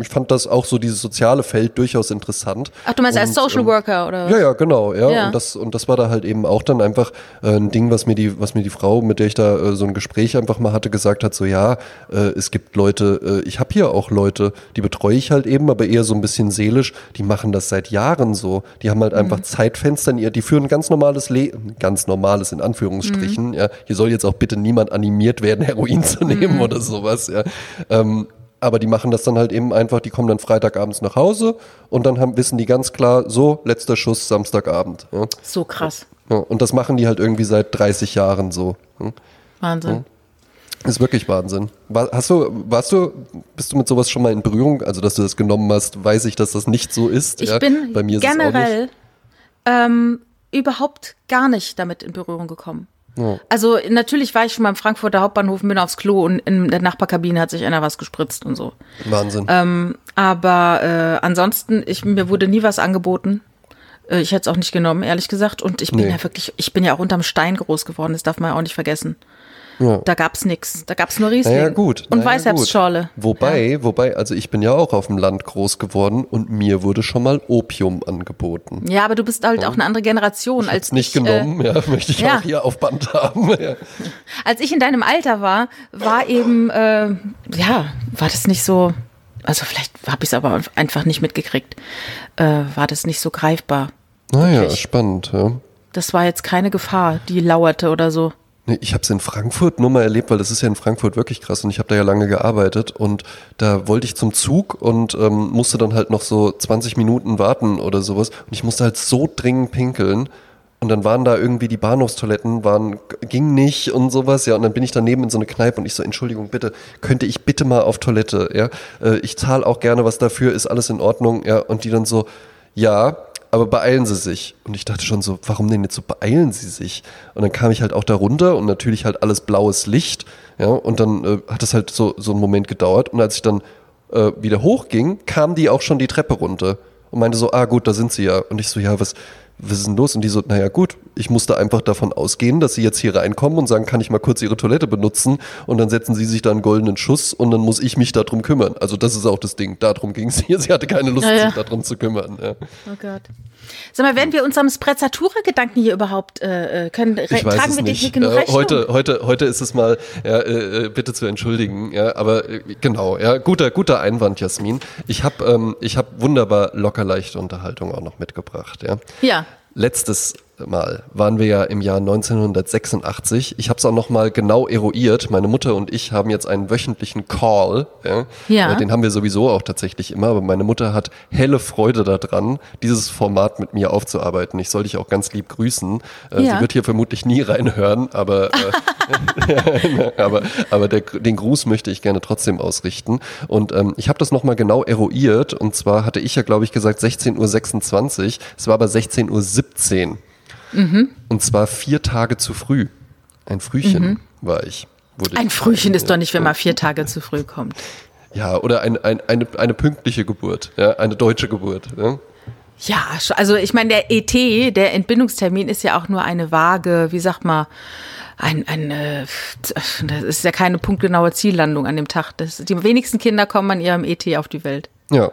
ich fand das auch so dieses soziale Feld durchaus interessant. Ach, du meinst und, als Social ähm, Worker oder? Ja, ja, genau, ja. ja. Und das und das war da halt eben auch dann einfach äh, ein Ding, was mir die was mir die Frau, mit der ich da äh, so ein Gespräch einfach mal hatte, gesagt hat, so ja, äh, es gibt Leute, äh, ich habe hier auch Leute, die betreue ich halt eben, aber eher so ein bisschen seelisch, die machen das seit Jahren so. Die haben halt mhm. einfach Zeitfenster in ihr, die führen ganz normales Leben, ganz normales in Anführungsstrichen, mhm. ja. Hier soll jetzt auch bitte niemand animiert werden, [LAUGHS] Heroin zu nehmen mhm. oder sowas, ja. Ähm, aber die machen das dann halt eben einfach, die kommen dann Freitagabends nach Hause und dann haben, wissen die ganz klar, so, letzter Schuss Samstagabend. Ja. So krass. Ja, und das machen die halt irgendwie seit 30 Jahren so. Ja. Wahnsinn. Ist wirklich Wahnsinn. hast du, warst du, bist du mit sowas schon mal in Berührung? Also, dass du das genommen hast, weiß ich, dass das nicht so ist. Ich bin Bei mir generell ähm, überhaupt gar nicht damit in Berührung gekommen. Also natürlich war ich schon mal im Frankfurter Hauptbahnhof, bin aufs Klo und in der Nachbarkabine hat sich einer was gespritzt und so. Wahnsinn. Ähm, aber äh, ansonsten, ich, mir wurde nie was angeboten. Äh, ich hätte es auch nicht genommen, ehrlich gesagt. Und ich bin nee. ja wirklich, ich bin ja auch unterm Stein groß geworden, das darf man ja auch nicht vergessen. Ja. Da gab's nichts. Da gab's nur Riesling. Ja, gut. Und naja, Weißherbstschorle. Wobei, ja. wobei, also ich bin ja auch auf dem Land groß geworden und mir wurde schon mal Opium angeboten. Ja, aber du bist halt auch eine andere Generation ich als nicht ich, genommen, äh, ja, [LAUGHS] möchte ich auch hier auf Band haben. Ja. [LAUGHS] Als ich in deinem Alter war, war eben, äh, ja, war das nicht so, also vielleicht habe ich es aber einfach nicht mitgekriegt, äh, war das nicht so greifbar. Naja, spannend, ja. Das war jetzt keine Gefahr, die lauerte oder so. Ich habe es in Frankfurt nur mal erlebt, weil das ist ja in Frankfurt wirklich krass und ich habe da ja lange gearbeitet und da wollte ich zum Zug und ähm, musste dann halt noch so 20 Minuten warten oder sowas und ich musste halt so dringend pinkeln und dann waren da irgendwie die Bahnhofstoiletten, waren, ging nicht und sowas, ja. Und dann bin ich daneben in so eine Kneipe und ich so, Entschuldigung, bitte, könnte ich bitte mal auf Toilette, ja. Äh, ich zahle auch gerne was dafür, ist alles in Ordnung, ja. Und die dann so, ja, aber beeilen Sie sich. Und ich dachte schon so, warum denn jetzt so beeilen Sie sich? Und dann kam ich halt auch da runter und natürlich halt alles blaues Licht. Ja, und dann äh, hat es halt so, so einen Moment gedauert. Und als ich dann äh, wieder hochging, kam die auch schon die Treppe runter und meinte so, ah gut, da sind Sie ja. Und ich so, ja, was, was ist denn los? Und die so, naja gut, ich musste einfach davon ausgehen, dass sie jetzt hier reinkommen und sagen, kann ich mal kurz ihre Toilette benutzen und dann setzen sie sich da einen goldenen Schuss und dann muss ich mich darum kümmern. Also das ist auch das Ding. Darum ging es hier. Sie hatte keine Lust, ja, ja. sich darum zu kümmern. Ja. Oh Gott. Sag mal, werden wir unserem Sprezzatura-Gedanken hier überhaupt äh, äh können? Ich weiß tragen wir nicht. hier genug äh, heute, heute, heute ist es mal, äh, äh, bitte zu entschuldigen. Aber äh, genau, ja, guter, guter Einwand, Jasmin. Ich habe, ähm, ich habe wunderbar locker leichte Unterhaltung auch noch mitgebracht. Ja. Ja. Letztes Mal waren wir ja im Jahr 1986. Ich habe es auch noch mal genau eruiert. Meine Mutter und ich haben jetzt einen wöchentlichen Call. Ja? ja. Äh, den haben wir sowieso auch tatsächlich immer. Aber meine Mutter hat helle Freude daran, dieses Format mit mir aufzuarbeiten. Ich soll dich auch ganz lieb grüßen. Äh, ja. Sie wird hier vermutlich nie reinhören, aber, äh, [LAUGHS] aber, aber der, den Gruß möchte ich gerne trotzdem ausrichten. Und ähm, ich habe das noch mal genau eruiert. Und zwar hatte ich ja, glaube ich, gesagt 16.26 Uhr. Es war aber 16.17 Uhr. Mhm. Und zwar vier Tage zu früh. Ein Frühchen mhm. war ich. ein Frühchen ist doch nicht, wenn man vier Tage zu früh kommt. Ja, oder ein, ein, eine, eine pünktliche Geburt, ja, eine deutsche Geburt. Ja. Ja, also ich meine, der ET, der Entbindungstermin ist ja auch nur eine vage, wie sagt man, ein, ein äh, das ist ja keine punktgenaue Ziellandung an dem Tag. Das, die wenigsten Kinder kommen an ihrem ET auf die Welt. Ja,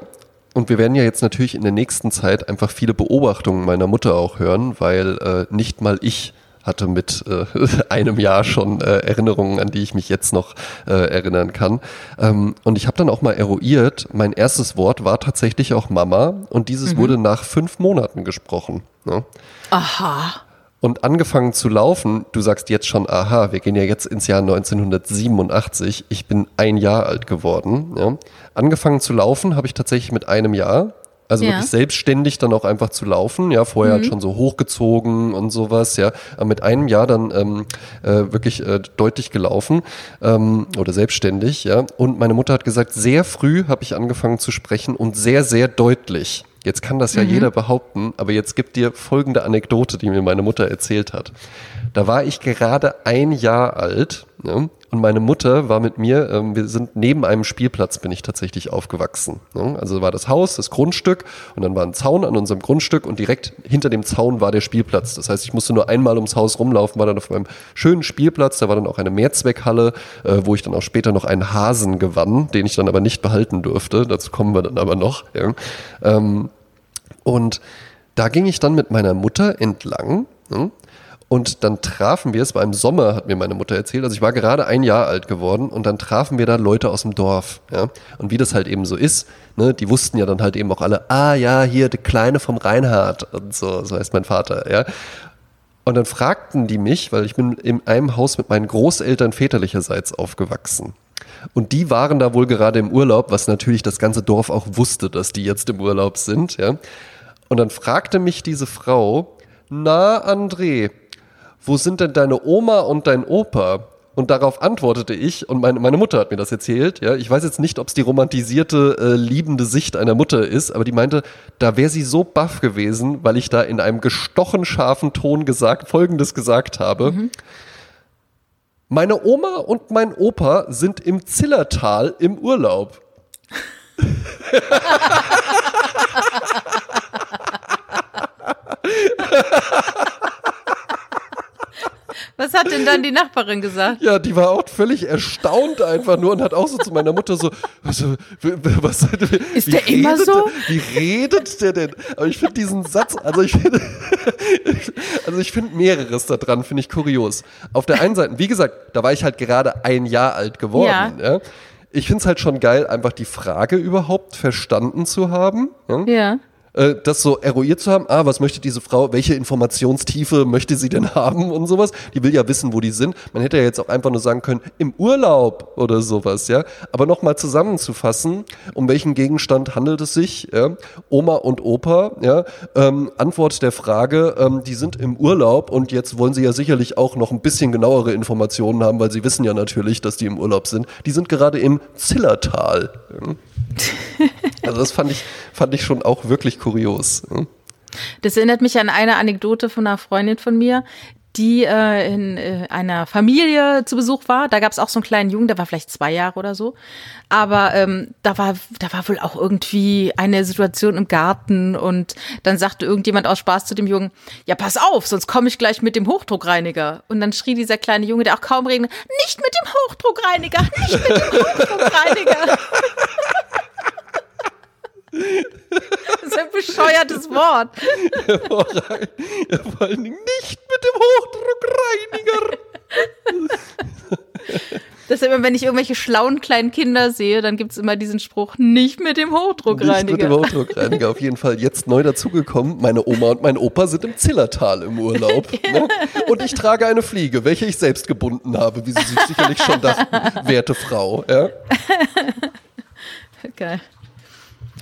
und wir werden ja jetzt natürlich in der nächsten Zeit einfach viele Beobachtungen meiner Mutter auch hören, weil äh, nicht mal ich hatte mit äh, [LAUGHS] einem Jahr schon äh, Erinnerungen, an die ich mich jetzt noch äh, erinnern kann. Ähm, und ich habe dann auch mal eruiert, mein erstes Wort war tatsächlich auch Mama und dieses mhm. wurde nach fünf Monaten gesprochen. Ne? Aha und angefangen zu laufen, du sagst jetzt schon, aha, wir gehen ja jetzt ins Jahr 1987, ich bin ein Jahr alt geworden. Ja. Angefangen zu laufen habe ich tatsächlich mit einem Jahr. Also ja. wirklich selbstständig dann auch einfach zu laufen, ja, vorher mhm. halt schon so hochgezogen und sowas, ja, aber mit einem Jahr dann ähm, äh, wirklich äh, deutlich gelaufen ähm, oder selbstständig, ja. Und meine Mutter hat gesagt, sehr früh habe ich angefangen zu sprechen und sehr, sehr deutlich. Jetzt kann das ja mhm. jeder behaupten, aber jetzt gibt dir folgende Anekdote, die mir meine Mutter erzählt hat. Da war ich gerade ein Jahr alt, ne, und meine Mutter war mit mir, ähm, wir sind neben einem Spielplatz, bin ich tatsächlich aufgewachsen. Ne? Also war das Haus, das Grundstück und dann war ein Zaun an unserem Grundstück und direkt hinter dem Zaun war der Spielplatz. Das heißt, ich musste nur einmal ums Haus rumlaufen, war dann auf einem schönen Spielplatz, da war dann auch eine Mehrzweckhalle, äh, wo ich dann auch später noch einen Hasen gewann, den ich dann aber nicht behalten durfte. Dazu kommen wir dann aber noch. Ja. Ähm, und da ging ich dann mit meiner Mutter entlang. Ne? Und dann trafen wir, es war im Sommer, hat mir meine Mutter erzählt, also ich war gerade ein Jahr alt geworden und dann trafen wir da Leute aus dem Dorf. Ja? Und wie das halt eben so ist, ne, die wussten ja dann halt eben auch alle, ah ja, hier die Kleine vom Reinhard und so, so heißt mein Vater, ja. Und dann fragten die mich, weil ich bin in einem Haus mit meinen Großeltern väterlicherseits aufgewachsen. Und die waren da wohl gerade im Urlaub, was natürlich das ganze Dorf auch wusste, dass die jetzt im Urlaub sind, ja. Und dann fragte mich diese Frau, na, André, wo sind denn deine Oma und dein Opa? Und darauf antwortete ich, und meine, meine Mutter hat mir das erzählt, ja, ich weiß jetzt nicht, ob es die romantisierte, äh, liebende Sicht einer Mutter ist, aber die meinte, da wäre sie so baff gewesen, weil ich da in einem gestochen scharfen Ton gesagt, folgendes gesagt habe. Mhm. Meine Oma und mein Opa sind im Zillertal im Urlaub. [LAUGHS] Was hat denn dann die Nachbarin gesagt? Ja, die war auch völlig erstaunt einfach nur und hat auch so zu meiner Mutter so, also, was, ist der immer redet, so? Wie redet der denn? Aber ich finde diesen Satz, also ich finde, [LAUGHS] also ich finde mehreres da dran, finde ich kurios. Auf der einen Seite, wie gesagt, da war ich halt gerade ein Jahr alt geworden. Ja. ja. Ich finde es halt schon geil, einfach die Frage überhaupt verstanden zu haben. ja. ja äh, das so eruiert zu haben, ah, was möchte diese Frau, welche Informationstiefe möchte sie denn [LAUGHS] haben und sowas. Die will ja wissen, wo die sind. Man hätte ja jetzt auch einfach nur sagen können, im Urlaub oder sowas, ja. Aber nochmal zusammenzufassen, um welchen Gegenstand handelt es sich, ja? Oma und Opa, ja. Ähm, Antwort der Frage, ähm, die sind im Urlaub und jetzt wollen sie ja sicherlich auch noch ein bisschen genauere Informationen haben, weil sie wissen ja natürlich, dass die im Urlaub sind. Die sind gerade im Zillertal. Ja? [LAUGHS] Also das fand ich, fand ich schon auch wirklich kurios. Das erinnert mich an eine Anekdote von einer Freundin von mir, die äh, in äh, einer Familie zu Besuch war. Da gab es auch so einen kleinen Jungen, der war vielleicht zwei Jahre oder so. Aber ähm, da war da war wohl auch irgendwie eine Situation im Garten und dann sagte irgendjemand aus Spaß zu dem Jungen: Ja, pass auf, sonst komme ich gleich mit dem Hochdruckreiniger. Und dann schrie dieser kleine Junge, der auch kaum reden, nicht mit dem Hochdruckreiniger, nicht mit dem Hochdruckreiniger. [LAUGHS] Das ist ein bescheuertes Wort. Ja, vor allen Dingen nicht mit dem Hochdruckreiniger. Deshalb, wenn ich irgendwelche schlauen kleinen Kinder sehe, dann gibt es immer diesen Spruch, nicht mit dem Hochdruckreiniger. Nicht mit dem Hochdruckreiniger, auf jeden Fall jetzt neu dazugekommen. Meine Oma und mein Opa sind im Zillertal im Urlaub. [LAUGHS] ne? Und ich trage eine Fliege, welche ich selbst gebunden habe, wie Sie sich sicherlich schon dachten, werte Frau. Ja? [LAUGHS] Geil.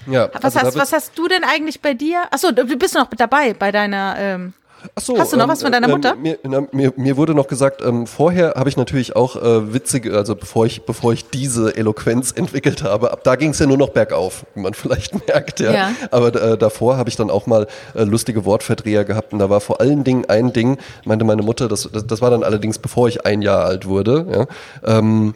Ja, was, also hast, was hast du denn eigentlich bei dir? Achso, du bist noch dabei bei deiner. Ähm so, Hast du noch ähm, was von deiner ähm, Mutter? Mir, mir, mir, wurde noch gesagt, ähm, vorher habe ich natürlich auch äh, witzige, also bevor ich, bevor ich diese Eloquenz [LAUGHS] entwickelt habe, ab da ging es ja nur noch bergauf, wie man [LAUGHS] vielleicht merkt, ja. ja. Aber äh, davor habe ich dann auch mal äh, lustige Wortverdreher gehabt und da war vor allen Dingen ein Ding, meinte meine Mutter, das, das, das war dann allerdings bevor ich ein Jahr alt wurde, ja. Ähm,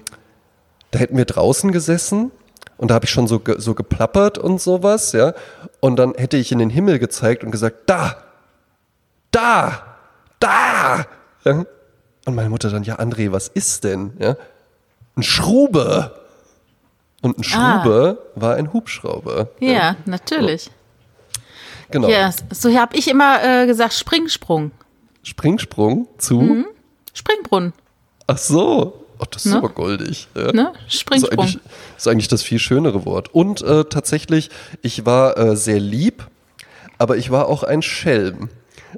da hätten wir draußen gesessen und da habe ich schon so, so geplappert und sowas, ja. Und dann hätte ich in den Himmel gezeigt und gesagt, da, da, da. Ja? Und meine Mutter dann, ja, André, was ist denn? Ja? Ein Schrube. Und ein Schrube ah. war ein Hubschrauber. Ja, ja. natürlich. Genau. Ja, so habe ich immer äh, gesagt, Springsprung. Springsprung zu? Mhm. Springbrunnen. Ach so. Ach, das ist ne? aber goldig. Ja. Ne? Springsprung. Das ist, eigentlich, das ist eigentlich das viel schönere Wort. Und äh, tatsächlich, ich war äh, sehr lieb, aber ich war auch ein Schelm.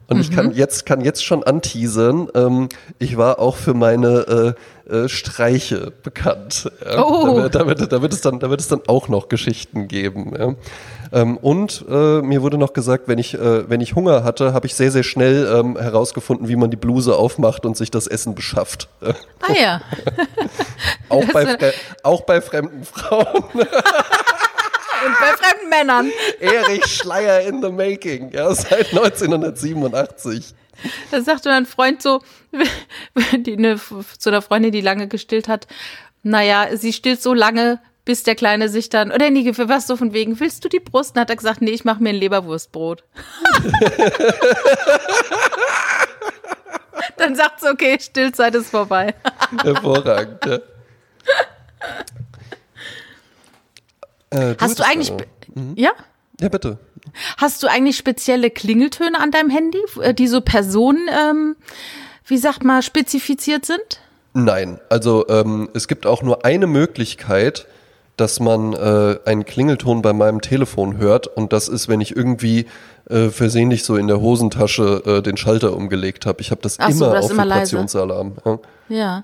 Und mhm. ich kann mhm. jetzt, kann jetzt schon anteasern, ähm, ich war auch für meine äh, äh, Streiche bekannt. Ja? Oh. Da, wird, da, wird es dann, da wird es dann auch noch Geschichten geben. Ja? Ähm, und äh, mir wurde noch gesagt, wenn ich, äh, wenn ich Hunger hatte, habe ich sehr, sehr schnell ähm, herausgefunden, wie man die Bluse aufmacht und sich das Essen beschafft. Ah ja. [LAUGHS] auch, bei, auch bei fremden Frauen. [LAUGHS] Und bei fremden Männern. Erich Schleier in the making, ja, seit 1987. da sagte mein Freund so, [LAUGHS] die, ne, zu einer Freundin, die lange gestillt hat, naja, sie stillt so lange, bis der Kleine sich dann, oder nee, für was so von wegen, willst du die Brust? Dann hat er gesagt, nee, ich mache mir ein Leberwurstbrot. [LAUGHS] dann sagt sie, okay, Stillzeit ist vorbei. Hervorragend, ja. Äh, du Hast du eigentlich, mhm. ja? Ja, bitte. Hast du eigentlich spezielle Klingeltöne an deinem Handy, äh, die so Personen, ähm, wie sagt man, spezifiziert sind? Nein, also ähm, es gibt auch nur eine Möglichkeit, dass man äh, einen Klingelton bei meinem Telefon hört und das ist, wenn ich irgendwie äh, versehentlich so in der Hosentasche äh, den Schalter umgelegt habe. Ich habe das Ach immer so, auf immer Vibrationsalarm. Ja. ja.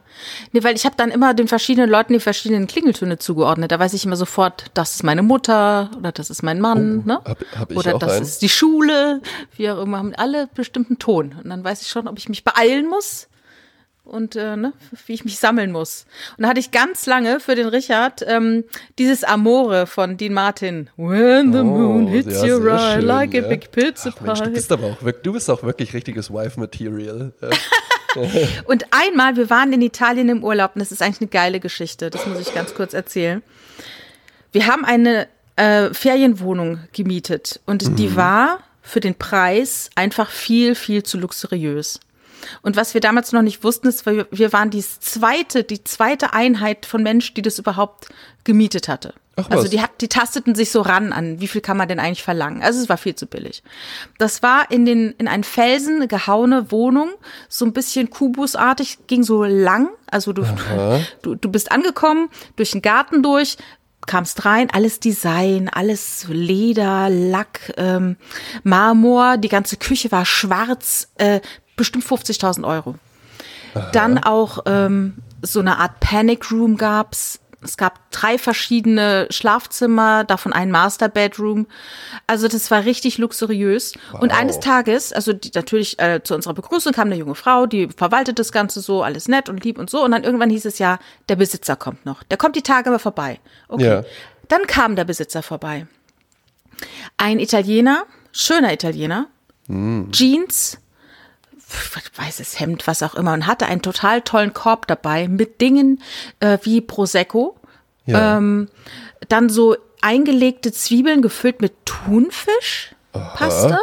Nee, weil ich habe dann immer den verschiedenen Leuten die verschiedenen Klingeltöne zugeordnet. Da weiß ich immer sofort, das ist meine Mutter oder das ist mein Mann, oh, ne? Hab, hab ich oder das einen. ist die Schule. Wir haben alle bestimmten Ton. Und dann weiß ich schon, ob ich mich beeilen muss und äh, ne, wie ich mich sammeln muss. Und da hatte ich ganz lange für den Richard ähm, dieses Amore von Dean Martin. When the oh, moon hits ja, your eye like ja. a big pizza Ach, Mensch, du bist aber auch, du bist auch wirklich richtiges Wife-Material. [LAUGHS] und einmal, wir waren in Italien im Urlaub und das ist eigentlich eine geile Geschichte, das muss ich ganz kurz erzählen. Wir haben eine äh, Ferienwohnung gemietet und mhm. die war für den Preis einfach viel, viel zu luxuriös. Und was wir damals noch nicht wussten, ist, wir, wir waren die zweite, die zweite Einheit von Menschen, die das überhaupt gemietet hatte. Ach, also die, die tasteten sich so ran an, wie viel kann man denn eigentlich verlangen? Also es war viel zu billig. Das war in den in einen Felsen gehauene Wohnung, so ein bisschen kubusartig, ging so lang. Also du, [LAUGHS] du, du bist angekommen, durch den Garten durch, kamst rein, alles Design, alles Leder, Lack, ähm, Marmor, die ganze Küche war schwarz, äh, bestimmt 50.000 Euro. Aha. Dann auch ähm, so eine Art Panic Room gab's. Es gab drei verschiedene Schlafzimmer, davon ein Master Bedroom. Also das war richtig luxuriös. Wow. Und eines Tages, also die, natürlich äh, zu unserer Begrüßung kam eine junge Frau, die verwaltet das Ganze so, alles nett und lieb und so. Und dann irgendwann hieß es ja, der Besitzer kommt noch. Der kommt die Tage aber vorbei. Okay. Ja. Dann kam der Besitzer vorbei. Ein Italiener, schöner Italiener, mm. Jeans, weißes Hemd, was auch immer, und hatte einen total tollen Korb dabei mit Dingen äh, wie Prosecco. Ja. Ähm, dann so eingelegte Zwiebeln gefüllt mit Thunfisch. Paste.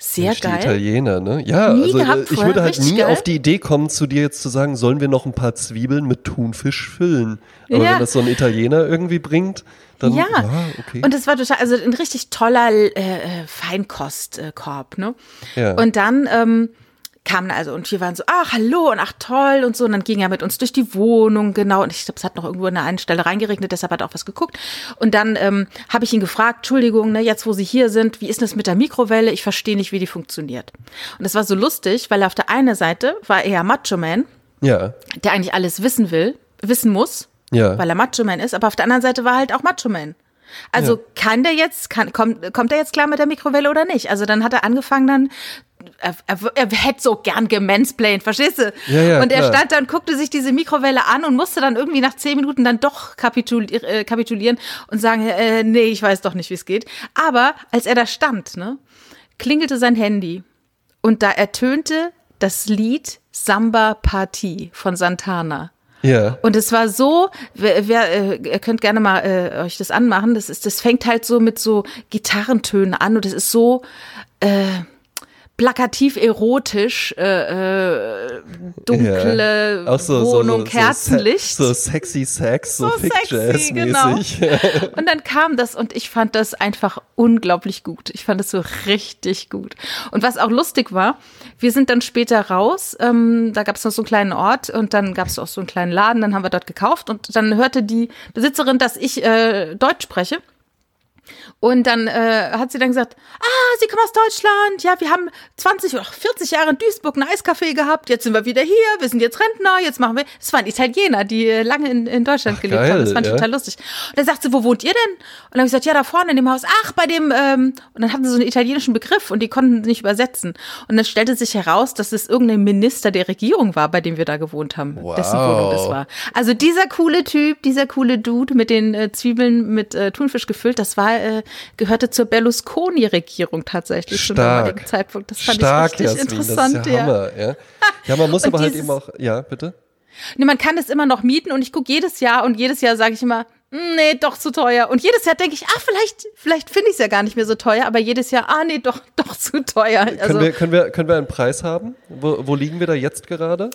Sehr geil. Die Italiener, ne? Ja, nie also gehabt, ich würde halt nie geil. auf die Idee kommen, zu dir jetzt zu sagen, sollen wir noch ein paar Zwiebeln mit Thunfisch füllen? Aber ja. wenn das so ein Italiener irgendwie bringt, dann ja. ja okay. Und es war total, also ein richtig toller äh, äh Feinkostkorb, ne? Ja. Und dann ähm, kamen also und wir waren so, ach hallo und ach toll und so und dann ging er mit uns durch die Wohnung genau und ich glaube, es hat noch irgendwo an einer Stelle reingeregnet, deshalb hat er auch was geguckt und dann ähm, habe ich ihn gefragt, Entschuldigung, ne, jetzt wo Sie hier sind, wie ist das mit der Mikrowelle? Ich verstehe nicht, wie die funktioniert. Und das war so lustig, weil auf der einen Seite war er Macho Man, ja. der eigentlich alles wissen will, wissen muss, ja. weil er Macho Man ist, aber auf der anderen Seite war halt auch Macho Man. Also ja. kann der jetzt, kann, kommt, kommt er jetzt klar mit der Mikrowelle oder nicht? Also dann hat er angefangen dann er, er, er hätte so gern gemansplained, verstehst du? Ja, ja, und er klar. stand da und guckte sich diese Mikrowelle an und musste dann irgendwie nach zehn Minuten dann doch kapitul äh, kapitulieren und sagen, äh, nee, ich weiß doch nicht, wie es geht. Aber als er da stand, ne, klingelte sein Handy und da ertönte das Lied Samba Party von Santana. Ja. Und es war so, wer, wer, äh, ihr könnt gerne mal äh, euch das anmachen. Das ist, das fängt halt so mit so Gitarrentönen an und es ist so, äh, plakativ erotisch, äh, äh, dunkle ja. so, Wohnung, so, so, Kerzenlicht. So, sexy Sex, so, so sexy, genau. [LAUGHS] und dann kam das und ich fand das einfach unglaublich gut. Ich fand es so richtig gut. Und was auch lustig war, wir sind dann später raus, ähm, da gab es noch so einen kleinen Ort und dann gab es auch so einen kleinen Laden, dann haben wir dort gekauft und dann hörte die Besitzerin, dass ich äh, Deutsch spreche. Und dann äh, hat sie dann gesagt, ah, Sie kommen aus Deutschland, ja, wir haben 20 oder 40 Jahre in Duisburg ein Eiscafé gehabt, jetzt sind wir wieder hier, wir sind jetzt Rentner, jetzt machen wir, es waren Italiener, die äh, lange in, in Deutschland Ach, gelebt geil, haben, das fand ich ja. total lustig. Und dann sagt sie, wo wohnt ihr denn? Und dann habe ich gesagt, ja, da vorne in dem Haus, ach, bei dem, ähm, und dann hatten sie so einen italienischen Begriff und die konnten nicht übersetzen. Und dann stellte sich heraus, dass es irgendein Minister der Regierung war, bei dem wir da gewohnt haben, wow. dessen Wohnung das war. Also dieser coole Typ, dieser coole Dude mit den äh, Zwiebeln mit äh, Thunfisch gefüllt, das war äh, gehörte zur Berlusconi-Regierung tatsächlich Stark. zum damaligen Zeitpunkt. Das fand Stark, ich richtig Jasmin, interessant. Das ist ja, Hammer, ja. ja, man muss [LAUGHS] aber halt eben auch, ja, bitte? Nee, man kann es immer noch mieten und ich gucke jedes Jahr und jedes Jahr sage ich immer, hm, nee, doch zu teuer. Und jedes Jahr denke ich, ah, vielleicht, vielleicht finde ich es ja gar nicht mehr so teuer, aber jedes Jahr, ah, nee, doch, doch zu teuer. Also, können, wir, können, wir, können wir einen Preis haben? Wo, wo liegen wir da jetzt gerade?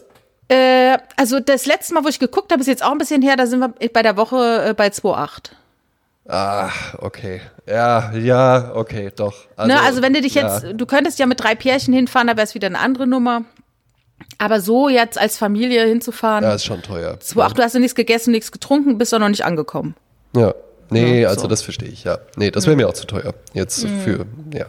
Äh, also das letzte Mal, wo ich geguckt habe, ist jetzt auch ein bisschen her, da sind wir bei der Woche äh, bei 2,8. Ah, okay. Ja, ja, okay, doch. Also, ne, also wenn du dich ja. jetzt, du könntest ja mit drei Pärchen hinfahren, da wäre es wieder eine andere Nummer. Aber so jetzt als Familie hinzufahren. Ja, ist schon teuer. 2,8, du hast ja nichts gegessen, nichts getrunken, bist doch noch nicht angekommen. Ja. Nee, ja, also so. das verstehe ich, ja. Nee, das wäre mir auch zu teuer. Jetzt mhm. für, ja.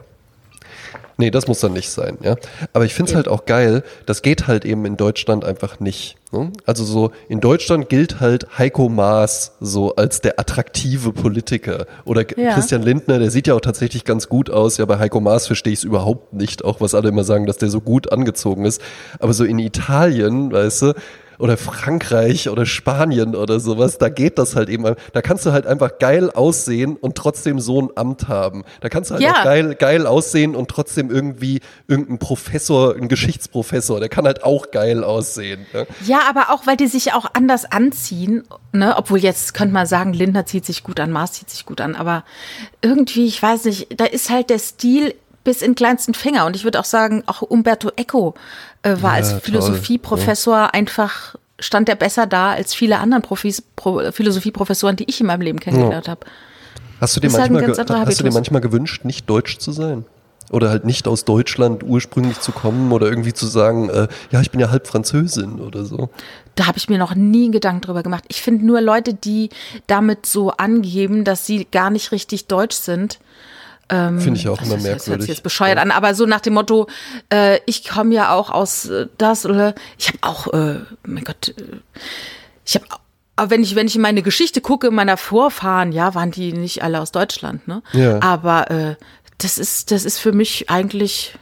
Nee, das muss dann nicht sein, ja. Aber ich finde es halt auch geil, das geht halt eben in Deutschland einfach nicht. Ne? Also so, in Deutschland gilt halt Heiko Maas so als der attraktive Politiker. Oder ja. Christian Lindner, der sieht ja auch tatsächlich ganz gut aus. Ja, bei Heiko Maas verstehe ich es überhaupt nicht, auch was alle immer sagen, dass der so gut angezogen ist. Aber so in Italien, weißt du, oder Frankreich oder Spanien oder sowas, da geht das halt eben. Da kannst du halt einfach geil aussehen und trotzdem so ein Amt haben. Da kannst du halt ja. geil, geil aussehen und trotzdem irgendwie irgendein Professor, ein Geschichtsprofessor, der kann halt auch geil aussehen. Ne? Ja, aber auch, weil die sich auch anders anziehen, ne? Obwohl jetzt könnte man sagen, Lindner zieht sich gut an, Mars zieht sich gut an, aber irgendwie, ich weiß nicht, da ist halt der Stil bis in kleinsten Finger. Und ich würde auch sagen, auch Umberto Eco äh, war ja, als Philosophieprofessor ja. einfach, stand er besser da als viele anderen Profis, Pro, Philosophieprofessoren, die ich in meinem Leben kennengelernt ja. habe. Hast du dir halt manchmal, halt hast du dir manchmal gewünscht, nicht deutsch zu sein? Oder halt nicht aus Deutschland ursprünglich zu kommen oder irgendwie zu sagen, äh, ja, ich bin ja halb Französin oder so. Da habe ich mir noch nie Gedanken drüber gemacht. Ich finde nur Leute, die damit so angeben, dass sie gar nicht richtig deutsch sind, ähm, Finde ich auch immer merkwürdig. Das hört sich jetzt bescheuert ja. an, aber so nach dem Motto, äh, ich komme ja auch aus äh, das oder ich habe auch, äh, mein Gott, äh, ich habe aber wenn ich, wenn ich in meine Geschichte gucke, meiner Vorfahren, ja, waren die nicht alle aus Deutschland, ne? Ja. Aber äh, das ist, das ist für mich eigentlich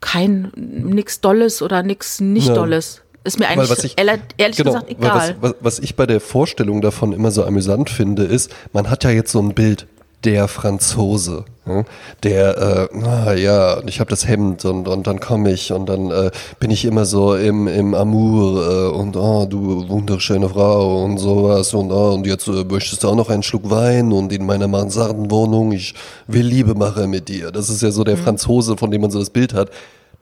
kein nix Dolles oder nix nicht ja. Dolles. Ist mir eigentlich ich, ehrlich genau, gesagt egal. Was, was, was ich bei der Vorstellung davon immer so amüsant finde, ist, man hat ja jetzt so ein Bild, der Franzose, der, äh, ah, ja, ich habe das Hemd und, und dann komme ich und dann äh, bin ich immer so im, im Amour äh, und oh, du wunderschöne Frau und sowas und oh, und jetzt äh, möchtest du auch noch einen Schluck Wein und in meiner Mansardenwohnung, ich will Liebe machen mit dir. Das ist ja so der mhm. Franzose, von dem man so das Bild hat.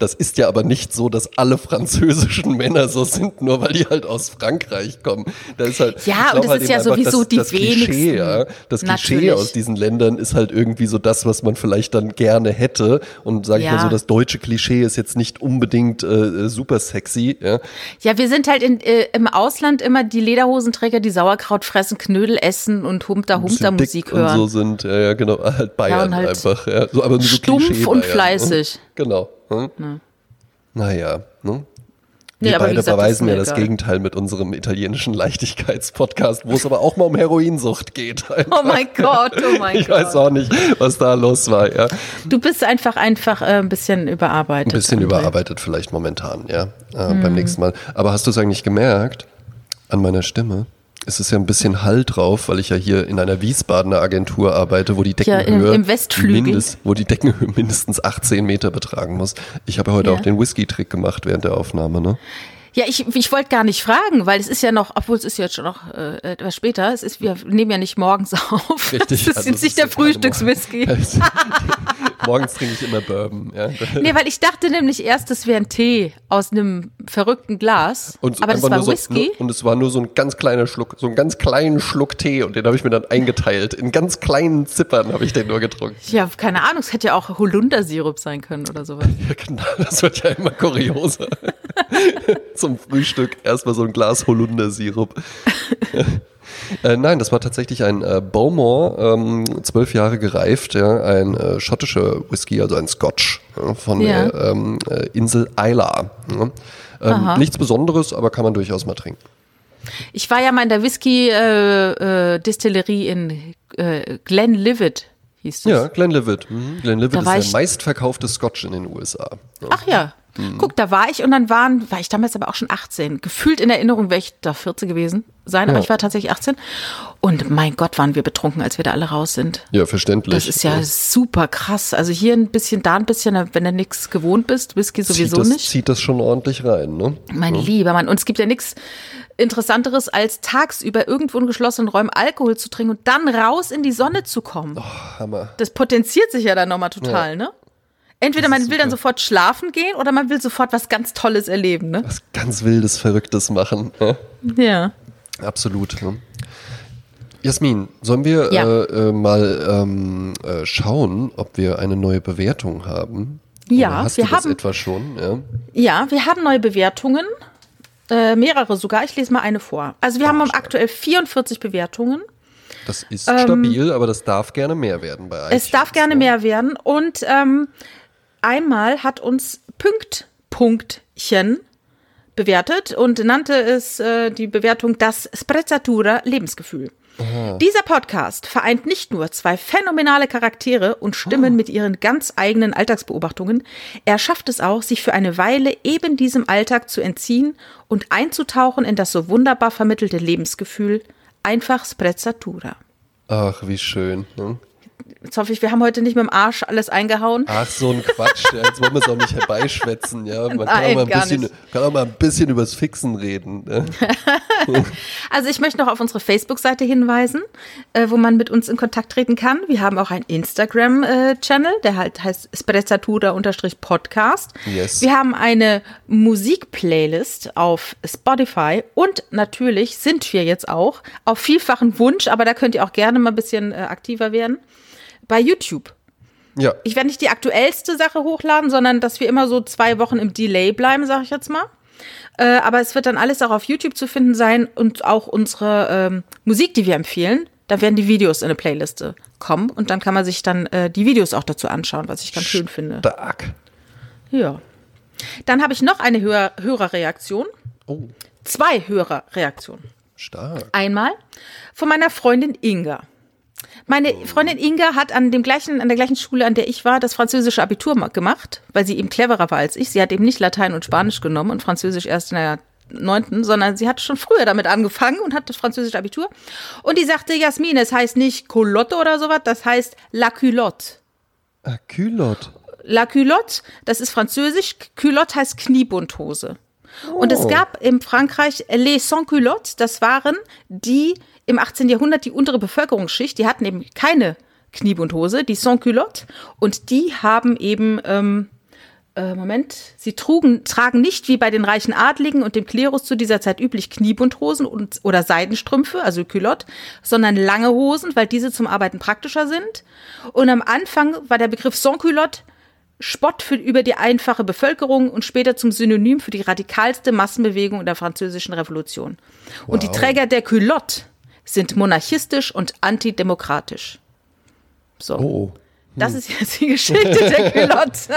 Das ist ja aber nicht so, dass alle französischen Männer so sind, nur weil die halt aus Frankreich kommen. Da ist halt, ja, und das halt ist ja sowieso das, die das wenigsten. Klischee, ja, das Klischee Natürlich. aus diesen Ländern ist halt irgendwie so das, was man vielleicht dann gerne hätte. Und sage ja. ich mal so, das deutsche Klischee ist jetzt nicht unbedingt äh, super sexy. Ja, ja wir sind halt in, äh, im Ausland immer die Lederhosenträger, die Sauerkraut fressen, Knödel essen und Humter Humter Musik hören. Und so sind, ja, genau, [LAUGHS] halt Bayern ja, halt einfach. Ja. So, aber so stumpf und fleißig. Genau. Hm? Ja. Naja, ne? Wir nee, beide gesagt, beweisen ja das Gegenteil mit unserem italienischen Leichtigkeitspodcast, wo es aber auch mal um Heroinsucht geht. Einfach. [LAUGHS] Oh mein Gott, oh mein ich Gott. Ich weiß auch nicht, was da los war, ja. Du bist einfach einfach äh, ein bisschen überarbeitet. Ein bisschen André. überarbeitet vielleicht momentan, ja, äh, hm. beim nächsten Mal. Aber hast du es eigentlich gemerkt an meiner Stimme? Es ist ja ein bisschen Hall drauf, weil ich ja hier in einer Wiesbadener Agentur arbeite, wo die Deckenhöhe, ja, im, im mindest, wo die Deckenhöhe mindestens 18 Meter betragen muss. Ich habe heute ja. auch den Whisky-Trick gemacht während der Aufnahme, ne? Ja, ich, ich wollte gar nicht fragen, weil es ist ja noch, obwohl es ist jetzt schon noch äh, etwas später, es ist, wir nehmen ja nicht morgens [LAUGHS] auf. Richtig. Das ist also nicht der Frühstückswhisky. [LAUGHS] morgens trinke ich immer Bourbon. Ja. Nee, weil ich dachte nämlich erst, das wäre ein Tee aus einem verrückten Glas. Und aber das war so, Whisky. Nur, und es war nur so ein ganz kleiner Schluck, so einen ganz kleinen Schluck Tee und den habe ich mir dann eingeteilt. In ganz kleinen Zippern habe ich den nur getrunken. Ja, keine Ahnung, es hätte ja auch Holundersirup sein können oder sowas. [LAUGHS] Ja, genau, das wird ja immer kurioser [LAUGHS] zum Frühstück erstmal so ein Glas Holundersirup. [LAUGHS] Äh, nein, das war tatsächlich ein äh, Bowmore, ähm, zwölf Jahre gereift, ja, ein äh, schottischer Whisky, also ein Scotch ja, von ja. der ähm, äh, Insel Isla. Ja. Ähm, nichts Besonderes, aber kann man durchaus mal trinken. Ich war ja mal in der Whisky-Distillerie äh, in äh, Glenlivet hieß das. Ja, Glenlivet. Mhm. Glenlivet ist der meistverkaufte Scotch in den USA. Ach ja, Mhm. Guck, da war ich und dann waren, war ich damals aber auch schon 18. Gefühlt in Erinnerung wäre ich da 14 gewesen sein, ja. aber ich war tatsächlich 18. Und mein Gott, waren wir betrunken, als wir da alle raus sind. Ja, verständlich. Das ist ja, ja. super krass. Also hier ein bisschen, da ein bisschen, wenn du nichts gewohnt bist, Whisky sowieso zieht das, nicht. Zieht das schon ordentlich rein, ne? Mein ja. lieber Mann. Und es gibt ja nichts Interessanteres, als tagsüber irgendwo in geschlossenen Räumen Alkohol zu trinken und dann raus in die Sonne zu kommen. Oh, Hammer. Das potenziert sich ja dann nochmal total, ne? Entweder man will dann sofort schlafen gehen oder man will sofort was ganz Tolles erleben, ne? Was ganz Wildes, Verrücktes machen. Ne? Ja. Absolut. Ne? Jasmin, sollen wir ja. äh, äh, mal ähm, äh, schauen, ob wir eine neue Bewertung haben? Ja, wir haben etwa schon. Ja? ja, wir haben neue Bewertungen. Äh, mehrere sogar. Ich lese mal eine vor. Also wir Ach, haben aktuell 44 Bewertungen. Das ist ähm, stabil, aber das darf gerne mehr werden bei iTunes. Es darf gerne ne? mehr werden. Und ähm, einmal hat uns Pünkt Punktchen bewertet und nannte es äh, die Bewertung das Sprezzatura Lebensgefühl. Aha. Dieser Podcast vereint nicht nur zwei phänomenale Charaktere und Stimmen oh. mit ihren ganz eigenen Alltagsbeobachtungen, er schafft es auch, sich für eine Weile eben diesem Alltag zu entziehen und einzutauchen in das so wunderbar vermittelte Lebensgefühl, einfach Sprezzatura. Ach, wie schön. Ne? Jetzt hoffe ich, wir haben heute nicht mit dem Arsch alles eingehauen. Ach, so ein Quatsch. Ja, jetzt wollen wir es auch nicht herbeischwätzen. Ja. Man Nein, kann, auch mal ein bisschen, kann auch mal ein bisschen übers Fixen reden. Ne? [LAUGHS] also ich möchte noch auf unsere Facebook-Seite hinweisen, äh, wo man mit uns in Kontakt treten kann. Wir haben auch einen Instagram-Channel, der halt heißt Sprezzatura-Podcast. Yes. Wir haben eine Musik-Playlist auf Spotify und natürlich sind wir jetzt auch auf vielfachen Wunsch, aber da könnt ihr auch gerne mal ein bisschen äh, aktiver werden bei YouTube. Ja. Ich werde nicht die aktuellste Sache hochladen, sondern dass wir immer so zwei Wochen im Delay bleiben, sage ich jetzt mal. Äh, aber es wird dann alles auch auf YouTube zu finden sein und auch unsere ähm, Musik, die wir empfehlen. Da werden die Videos in eine Playliste kommen und dann kann man sich dann äh, die Videos auch dazu anschauen, was ich ganz schön finde. Stark. Ja. Dann habe ich noch eine Hör Hörerreaktion. Oh. Zwei Hörerreaktionen. Stark. Einmal von meiner Freundin Inga. Meine Freundin Inga hat an dem gleichen, an der gleichen Schule, an der ich war, das französische Abitur gemacht, weil sie eben cleverer war als ich. Sie hat eben nicht Latein und Spanisch genommen und Französisch erst in der neunten, sondern sie hat schon früher damit angefangen und hat das französische Abitur. Und die sagte, Jasmin, es heißt nicht Culotte oder sowas, das heißt La Culotte. Ah, Culotte. La Culotte, das ist französisch. Culotte heißt Kniebundhose. Oh. Und es oh. gab in Frankreich les sans-culottes, das waren die im 18. Jahrhundert die untere Bevölkerungsschicht, die hatten eben keine Kniebundhose, die Sans-Culotte, und die haben eben, ähm, äh, Moment, sie trugen, tragen nicht wie bei den reichen Adligen und dem Klerus zu dieser Zeit üblich Kniebundhosen und, oder Seidenstrümpfe, also Culotte, sondern lange Hosen, weil diese zum Arbeiten praktischer sind. Und am Anfang war der Begriff Sans-Culotte Spott für, über die einfache Bevölkerung und später zum Synonym für die radikalste Massenbewegung in der französischen Revolution. Wow. Und die Träger der Culotte sind monarchistisch und antidemokratisch. So. Oh. Hm. Das ist jetzt die Geschichte der [LAUGHS] Culotte.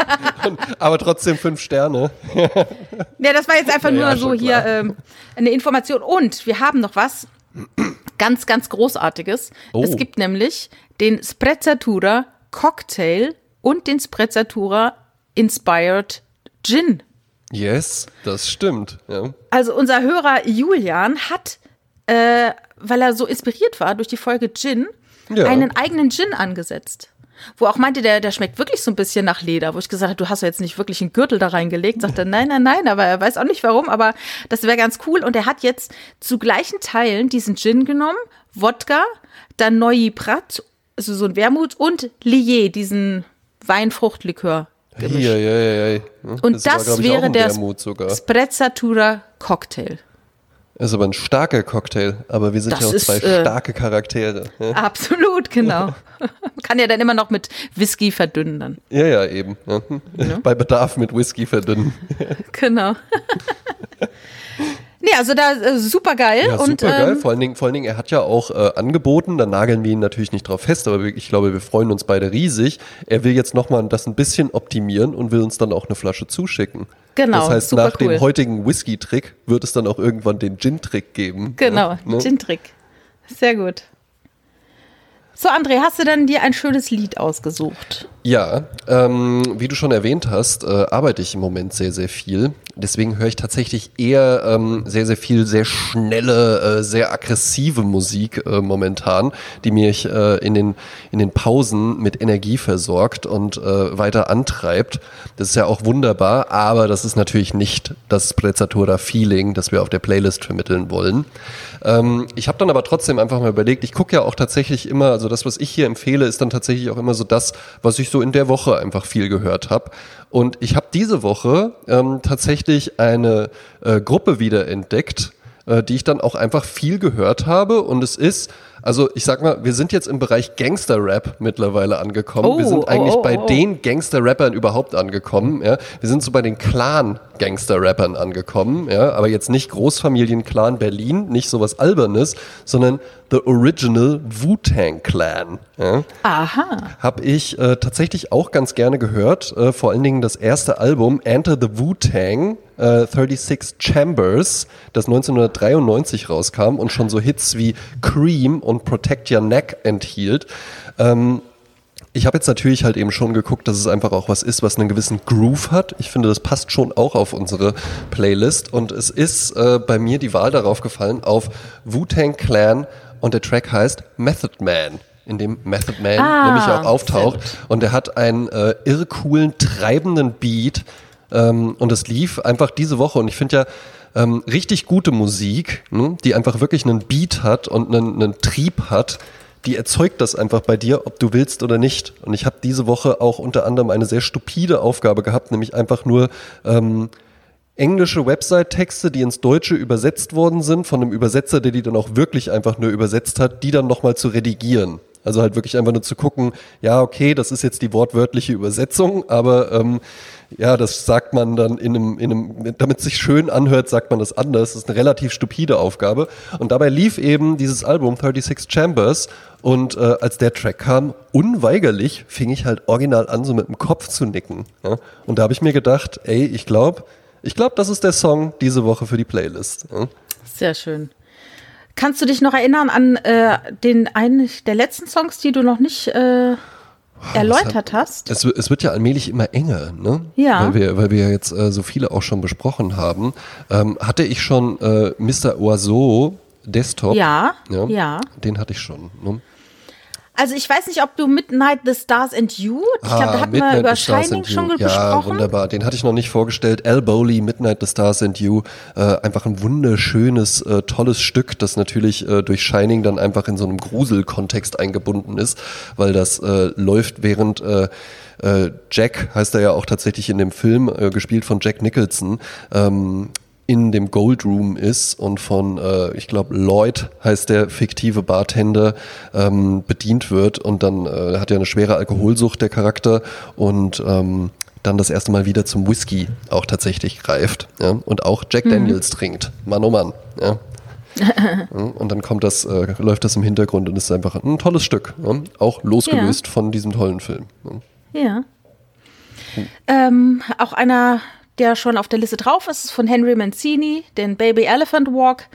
Aber trotzdem fünf Sterne. [LAUGHS] ja, das war jetzt einfach ja, nur so hier ähm, eine Information. Und wir haben noch was [CLEARS THROAT] ganz, ganz Großartiges. Oh. Es gibt nämlich den Sprezzatura Cocktail und den Sprezzatura Inspired Gin. Yes, das stimmt. Ja. Also unser Hörer Julian hat äh, weil er so inspiriert war durch die Folge Gin, ja. einen eigenen Gin angesetzt. Wo auch meinte, der, der schmeckt wirklich so ein bisschen nach Leder. Wo ich gesagt habe, du hast ja jetzt nicht wirklich einen Gürtel da reingelegt. Sagte, nein, nein, nein, aber er weiß auch nicht warum, aber das wäre ganz cool. Und er hat jetzt zu gleichen Teilen diesen Gin genommen, Wodka, dann Neui Prat, also so ein Wermut und Lier, diesen Weinfruchtlikör. Gemischt. Hier, ja, ja, ja. Und das, das war, wäre der Sprezzatura Cocktail. Ist aber ein starker Cocktail, aber wir sind das ja auch ist, zwei äh, starke Charaktere. Ja? Absolut, genau. [LAUGHS] Kann ja dann immer noch mit Whisky verdünnen dann. Ja, ja, eben. Ja. Bei Bedarf mit Whisky verdünnen. [LAUGHS] genau. [LAUGHS] Nee, also da äh, super geil. Ja, super geil. Ähm, vor, allen Dingen, vor allen Dingen, er hat ja auch äh, angeboten, da nageln wir ihn natürlich nicht drauf fest, aber ich glaube, wir freuen uns beide riesig. Er will jetzt nochmal das ein bisschen optimieren und will uns dann auch eine Flasche zuschicken. Genau. Das heißt, nach cool. dem heutigen Whisky-Trick wird es dann auch irgendwann den Gin-Trick geben. Genau, ne? Gin-Trick. Sehr gut. So, André, hast du dann dir ein schönes Lied ausgesucht? Ja, ähm, wie du schon erwähnt hast, äh, arbeite ich im Moment sehr, sehr viel. Deswegen höre ich tatsächlich eher ähm, sehr, sehr viel sehr schnelle, äh, sehr aggressive Musik äh, momentan, die mich äh, in, den, in den Pausen mit Energie versorgt und äh, weiter antreibt. Das ist ja auch wunderbar, aber das ist natürlich nicht das Sprezzatura-Feeling, das wir auf der Playlist vermitteln wollen. Ähm, ich habe dann aber trotzdem einfach mal überlegt, ich gucke ja auch tatsächlich immer, also das, was ich hier empfehle, ist dann tatsächlich auch immer so das, was ich so in der Woche einfach viel gehört habe. Und ich habe diese Woche ähm, tatsächlich eine äh, Gruppe wieder entdeckt, äh, die ich dann auch einfach viel gehört habe. Und es ist also ich sag mal, wir sind jetzt im Bereich Gangster-Rap mittlerweile angekommen. Oh, wir sind eigentlich oh, oh, bei oh. den Gangster-Rappern überhaupt angekommen. Ja? Wir sind so bei den Clan-Gangster-Rappern angekommen, ja? aber jetzt nicht Großfamilien-Clan Berlin, nicht sowas Albernes, sondern The Original Wu-Tang Clan. Ja? Aha. Hab ich äh, tatsächlich auch ganz gerne gehört. Äh, vor allen Dingen das erste Album, Enter the Wu-Tang. 36 äh, Chambers, das 1993 rauskam und schon so Hits wie Cream und Protect Your Neck enthielt. Ähm, ich habe jetzt natürlich halt eben schon geguckt, dass es einfach auch was ist, was einen gewissen Groove hat. Ich finde, das passt schon auch auf unsere Playlist. Und es ist äh, bei mir die Wahl darauf gefallen auf Wu-Tang Clan und der Track heißt Method Man in dem Method Man ah, nämlich auch auftaucht. Und er hat einen äh, coolen, treibenden Beat, ähm, und es lief einfach diese Woche und ich finde ja, ähm, richtig gute Musik, ne, die einfach wirklich einen Beat hat und einen, einen Trieb hat, die erzeugt das einfach bei dir, ob du willst oder nicht. Und ich habe diese Woche auch unter anderem eine sehr stupide Aufgabe gehabt, nämlich einfach nur ähm, englische Website-Texte, die ins Deutsche übersetzt worden sind, von einem Übersetzer, der die dann auch wirklich einfach nur übersetzt hat, die dann nochmal zu redigieren. Also halt wirklich einfach nur zu gucken, ja, okay, das ist jetzt die wortwörtliche Übersetzung, aber ähm, ja, das sagt man dann in einem, in einem, damit es sich schön anhört, sagt man das anders. Das ist eine relativ stupide Aufgabe. Und dabei lief eben dieses Album 36 Chambers und äh, als der Track kam, unweigerlich fing ich halt original an, so mit dem Kopf zu nicken. Ja? Und da habe ich mir gedacht, ey, ich glaube, ich glaube, das ist der Song diese Woche für die Playlist. Ja? Sehr schön. Kannst du dich noch erinnern an äh, den einen der letzten Songs, die du noch nicht äh, erläutert hat, hast? Es, es, wird ja allmählich immer enger, ne? Ja. Weil wir, weil wir jetzt äh, so viele auch schon besprochen haben. Ähm, hatte ich schon äh, Mr. Oiseau Desktop? Ja, ja. ja. Den hatte ich schon. Ne? Also ich weiß nicht, ob du Midnight the Stars and You, ich glaube, da hatten Midnight wir über Shining schon ja, besprochen. Ja, wunderbar. Den hatte ich noch nicht vorgestellt. Al Bowley, Midnight the Stars and You. Äh, einfach ein wunderschönes, äh, tolles Stück, das natürlich äh, durch Shining dann einfach in so einem Gruselkontext eingebunden ist, weil das äh, läuft während äh, äh, Jack heißt er ja auch tatsächlich in dem Film, gespielt von Jack Nicholson, ähm, in dem Gold Room ist und von, äh, ich glaube, Lloyd heißt der fiktive Bartender, ähm, bedient wird und dann äh, hat er eine schwere Alkoholsucht, der Charakter, und ähm, dann das erste Mal wieder zum Whisky auch tatsächlich greift ja? und auch Jack mhm. Daniels trinkt. Mann, oh Mann. Ja? [LAUGHS] und dann kommt das, äh, läuft das im Hintergrund und ist einfach ein tolles Stück. Ja? Auch losgelöst ja. von diesem tollen Film. Ja. Hm. Ähm, auch einer der schon auf der Liste drauf ist, ist von Henry Mancini, den Baby Elephant Walk.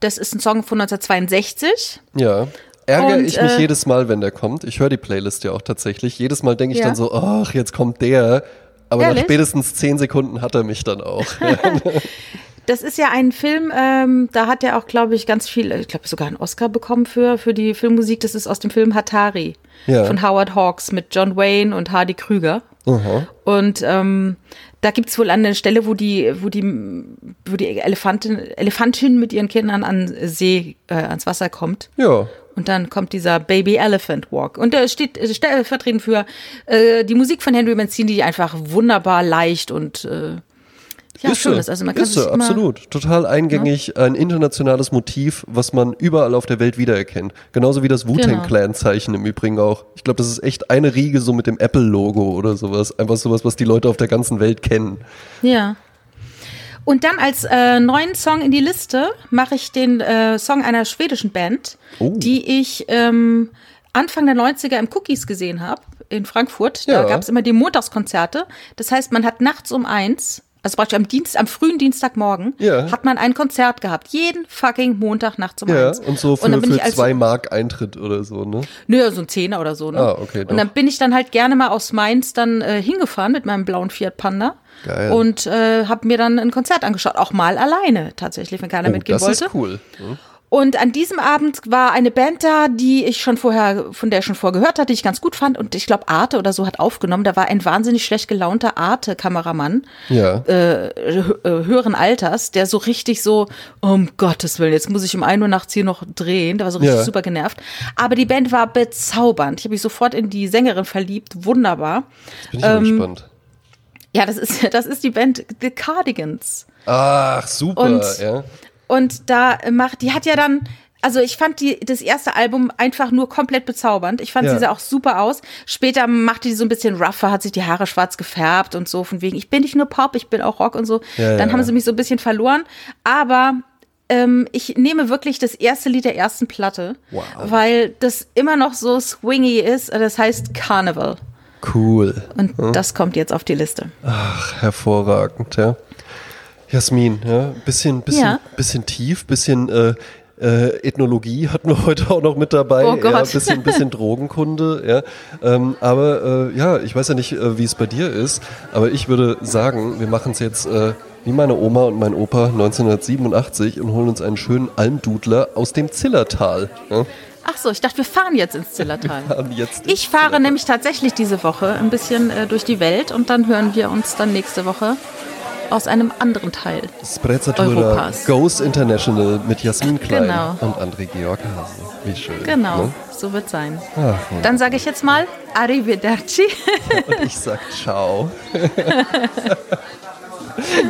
Das ist ein Song von 1962. Ja. Ärgere ich mich äh, jedes Mal, wenn der kommt. Ich höre die Playlist ja auch tatsächlich. Jedes Mal denke ich ja. dann so, ach, jetzt kommt der. Aber Ehrlich? nach spätestens zehn Sekunden hat er mich dann auch. [LAUGHS] [LAUGHS] Das ist ja ein Film, ähm, da hat er auch, glaube ich, ganz viel, ich glaube sogar einen Oscar bekommen für, für die Filmmusik. Das ist aus dem Film Hatari ja. von Howard Hawks mit John Wayne und Hardy Krüger. Aha. Und ähm, da gibt es wohl eine Stelle, wo die, wo die, wo die Elefantin, Elefantin mit ihren Kindern an See, äh, ans Wasser kommt. Ja. Und dann kommt dieser Baby Elephant Walk. Und der steht stellvertretend für äh, die Musik von Henry Mancini, die einfach wunderbar leicht und äh, ja, ist schön ist. Also man kann ist absolut. Total eingängig, ja? ein internationales Motiv, was man überall auf der Welt wiedererkennt. Genauso wie das Wu-Tang-Clan-Zeichen genau. im Übrigen auch. Ich glaube, das ist echt eine Riege so mit dem Apple-Logo oder sowas. Einfach sowas, was die Leute auf der ganzen Welt kennen. Ja. Und dann als äh, neuen Song in die Liste mache ich den äh, Song einer schwedischen Band, oh. die ich ähm, Anfang der 90er im Cookies gesehen habe in Frankfurt. Da ja. gab es immer die Montagskonzerte. Das heißt, man hat nachts um eins also praktisch am Dienst, am frühen Dienstagmorgen, ja. hat man ein Konzert gehabt. Jeden fucking Montag nachts um ja, eins. Und so für, und für zwei Mark Eintritt oder so, ne? Nö, so ein Zehner oder so, ne? Ah, okay. Doch. Und dann bin ich dann halt gerne mal aus Mainz dann äh, hingefahren mit meinem blauen Fiat Panda. Geil. Und äh, habe mir dann ein Konzert angeschaut, auch mal alleine tatsächlich, wenn keiner oh, mitgehen das wollte. Das ist cool. Hm? Und an diesem Abend war eine Band da, die ich schon vorher, von der ich schon vorher gehört hatte, die ich ganz gut fand. Und ich glaube, Arte oder so hat aufgenommen. Da war ein wahnsinnig schlecht gelaunter Arte-Kameramann ja. äh, äh höheren Alters, der so richtig so, um Gottes Willen, jetzt muss ich um ein Uhr nachts hier noch drehen. Der war so richtig ja. super genervt. Aber die Band war bezaubernd. Ich habe mich sofort in die Sängerin verliebt. Wunderbar. Jetzt bin ich ähm, gespannt. Ja, das ist, [LAUGHS] das ist die Band The Cardigans. Ach, super, und, ja. Und da macht, die hat ja dann, also ich fand die, das erste Album einfach nur komplett bezaubernd. Ich fand ja. sie sah auch super aus. Später machte die so ein bisschen rougher, hat sich die Haare schwarz gefärbt und so, von wegen, ich bin nicht nur Pop, ich bin auch Rock und so. Ja, dann ja, haben sie mich so ein bisschen verloren. Aber ähm, ich nehme wirklich das erste Lied der ersten Platte, wow. weil das immer noch so swingy ist. Das heißt Carnival. Cool. Und hm? das kommt jetzt auf die Liste. Ach, hervorragend, ja. Jasmin, ja, bisschen, bisschen, ja. bisschen tief, bisschen äh, äh, Ethnologie hatten wir [LAUGHS] heute auch noch mit dabei. Oh Gott. Ja, bisschen, bisschen Drogenkunde, ja. Ähm, aber äh, ja, ich weiß ja nicht, äh, wie es bei dir ist, aber ich würde sagen, wir machen es jetzt äh, wie meine Oma und mein Opa 1987 und holen uns einen schönen Almdudler aus dem Zillertal. Ja? Ach so, ich dachte, wir fahren jetzt ins Zillertal. Jetzt ich fahre Zillertal. nämlich tatsächlich diese Woche ein bisschen äh, durch die Welt und dann hören wir uns dann nächste Woche aus einem anderen Teil Europas. Goes International mit Jasmin Klein genau. und André Georg Hase. Wie schön. Genau, ne? so wird sein. Ach, Dann sage ich jetzt mal Arrivederci. [LAUGHS] und ich sag Ciao. [LAUGHS]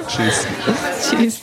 Tschüss. Tschüss.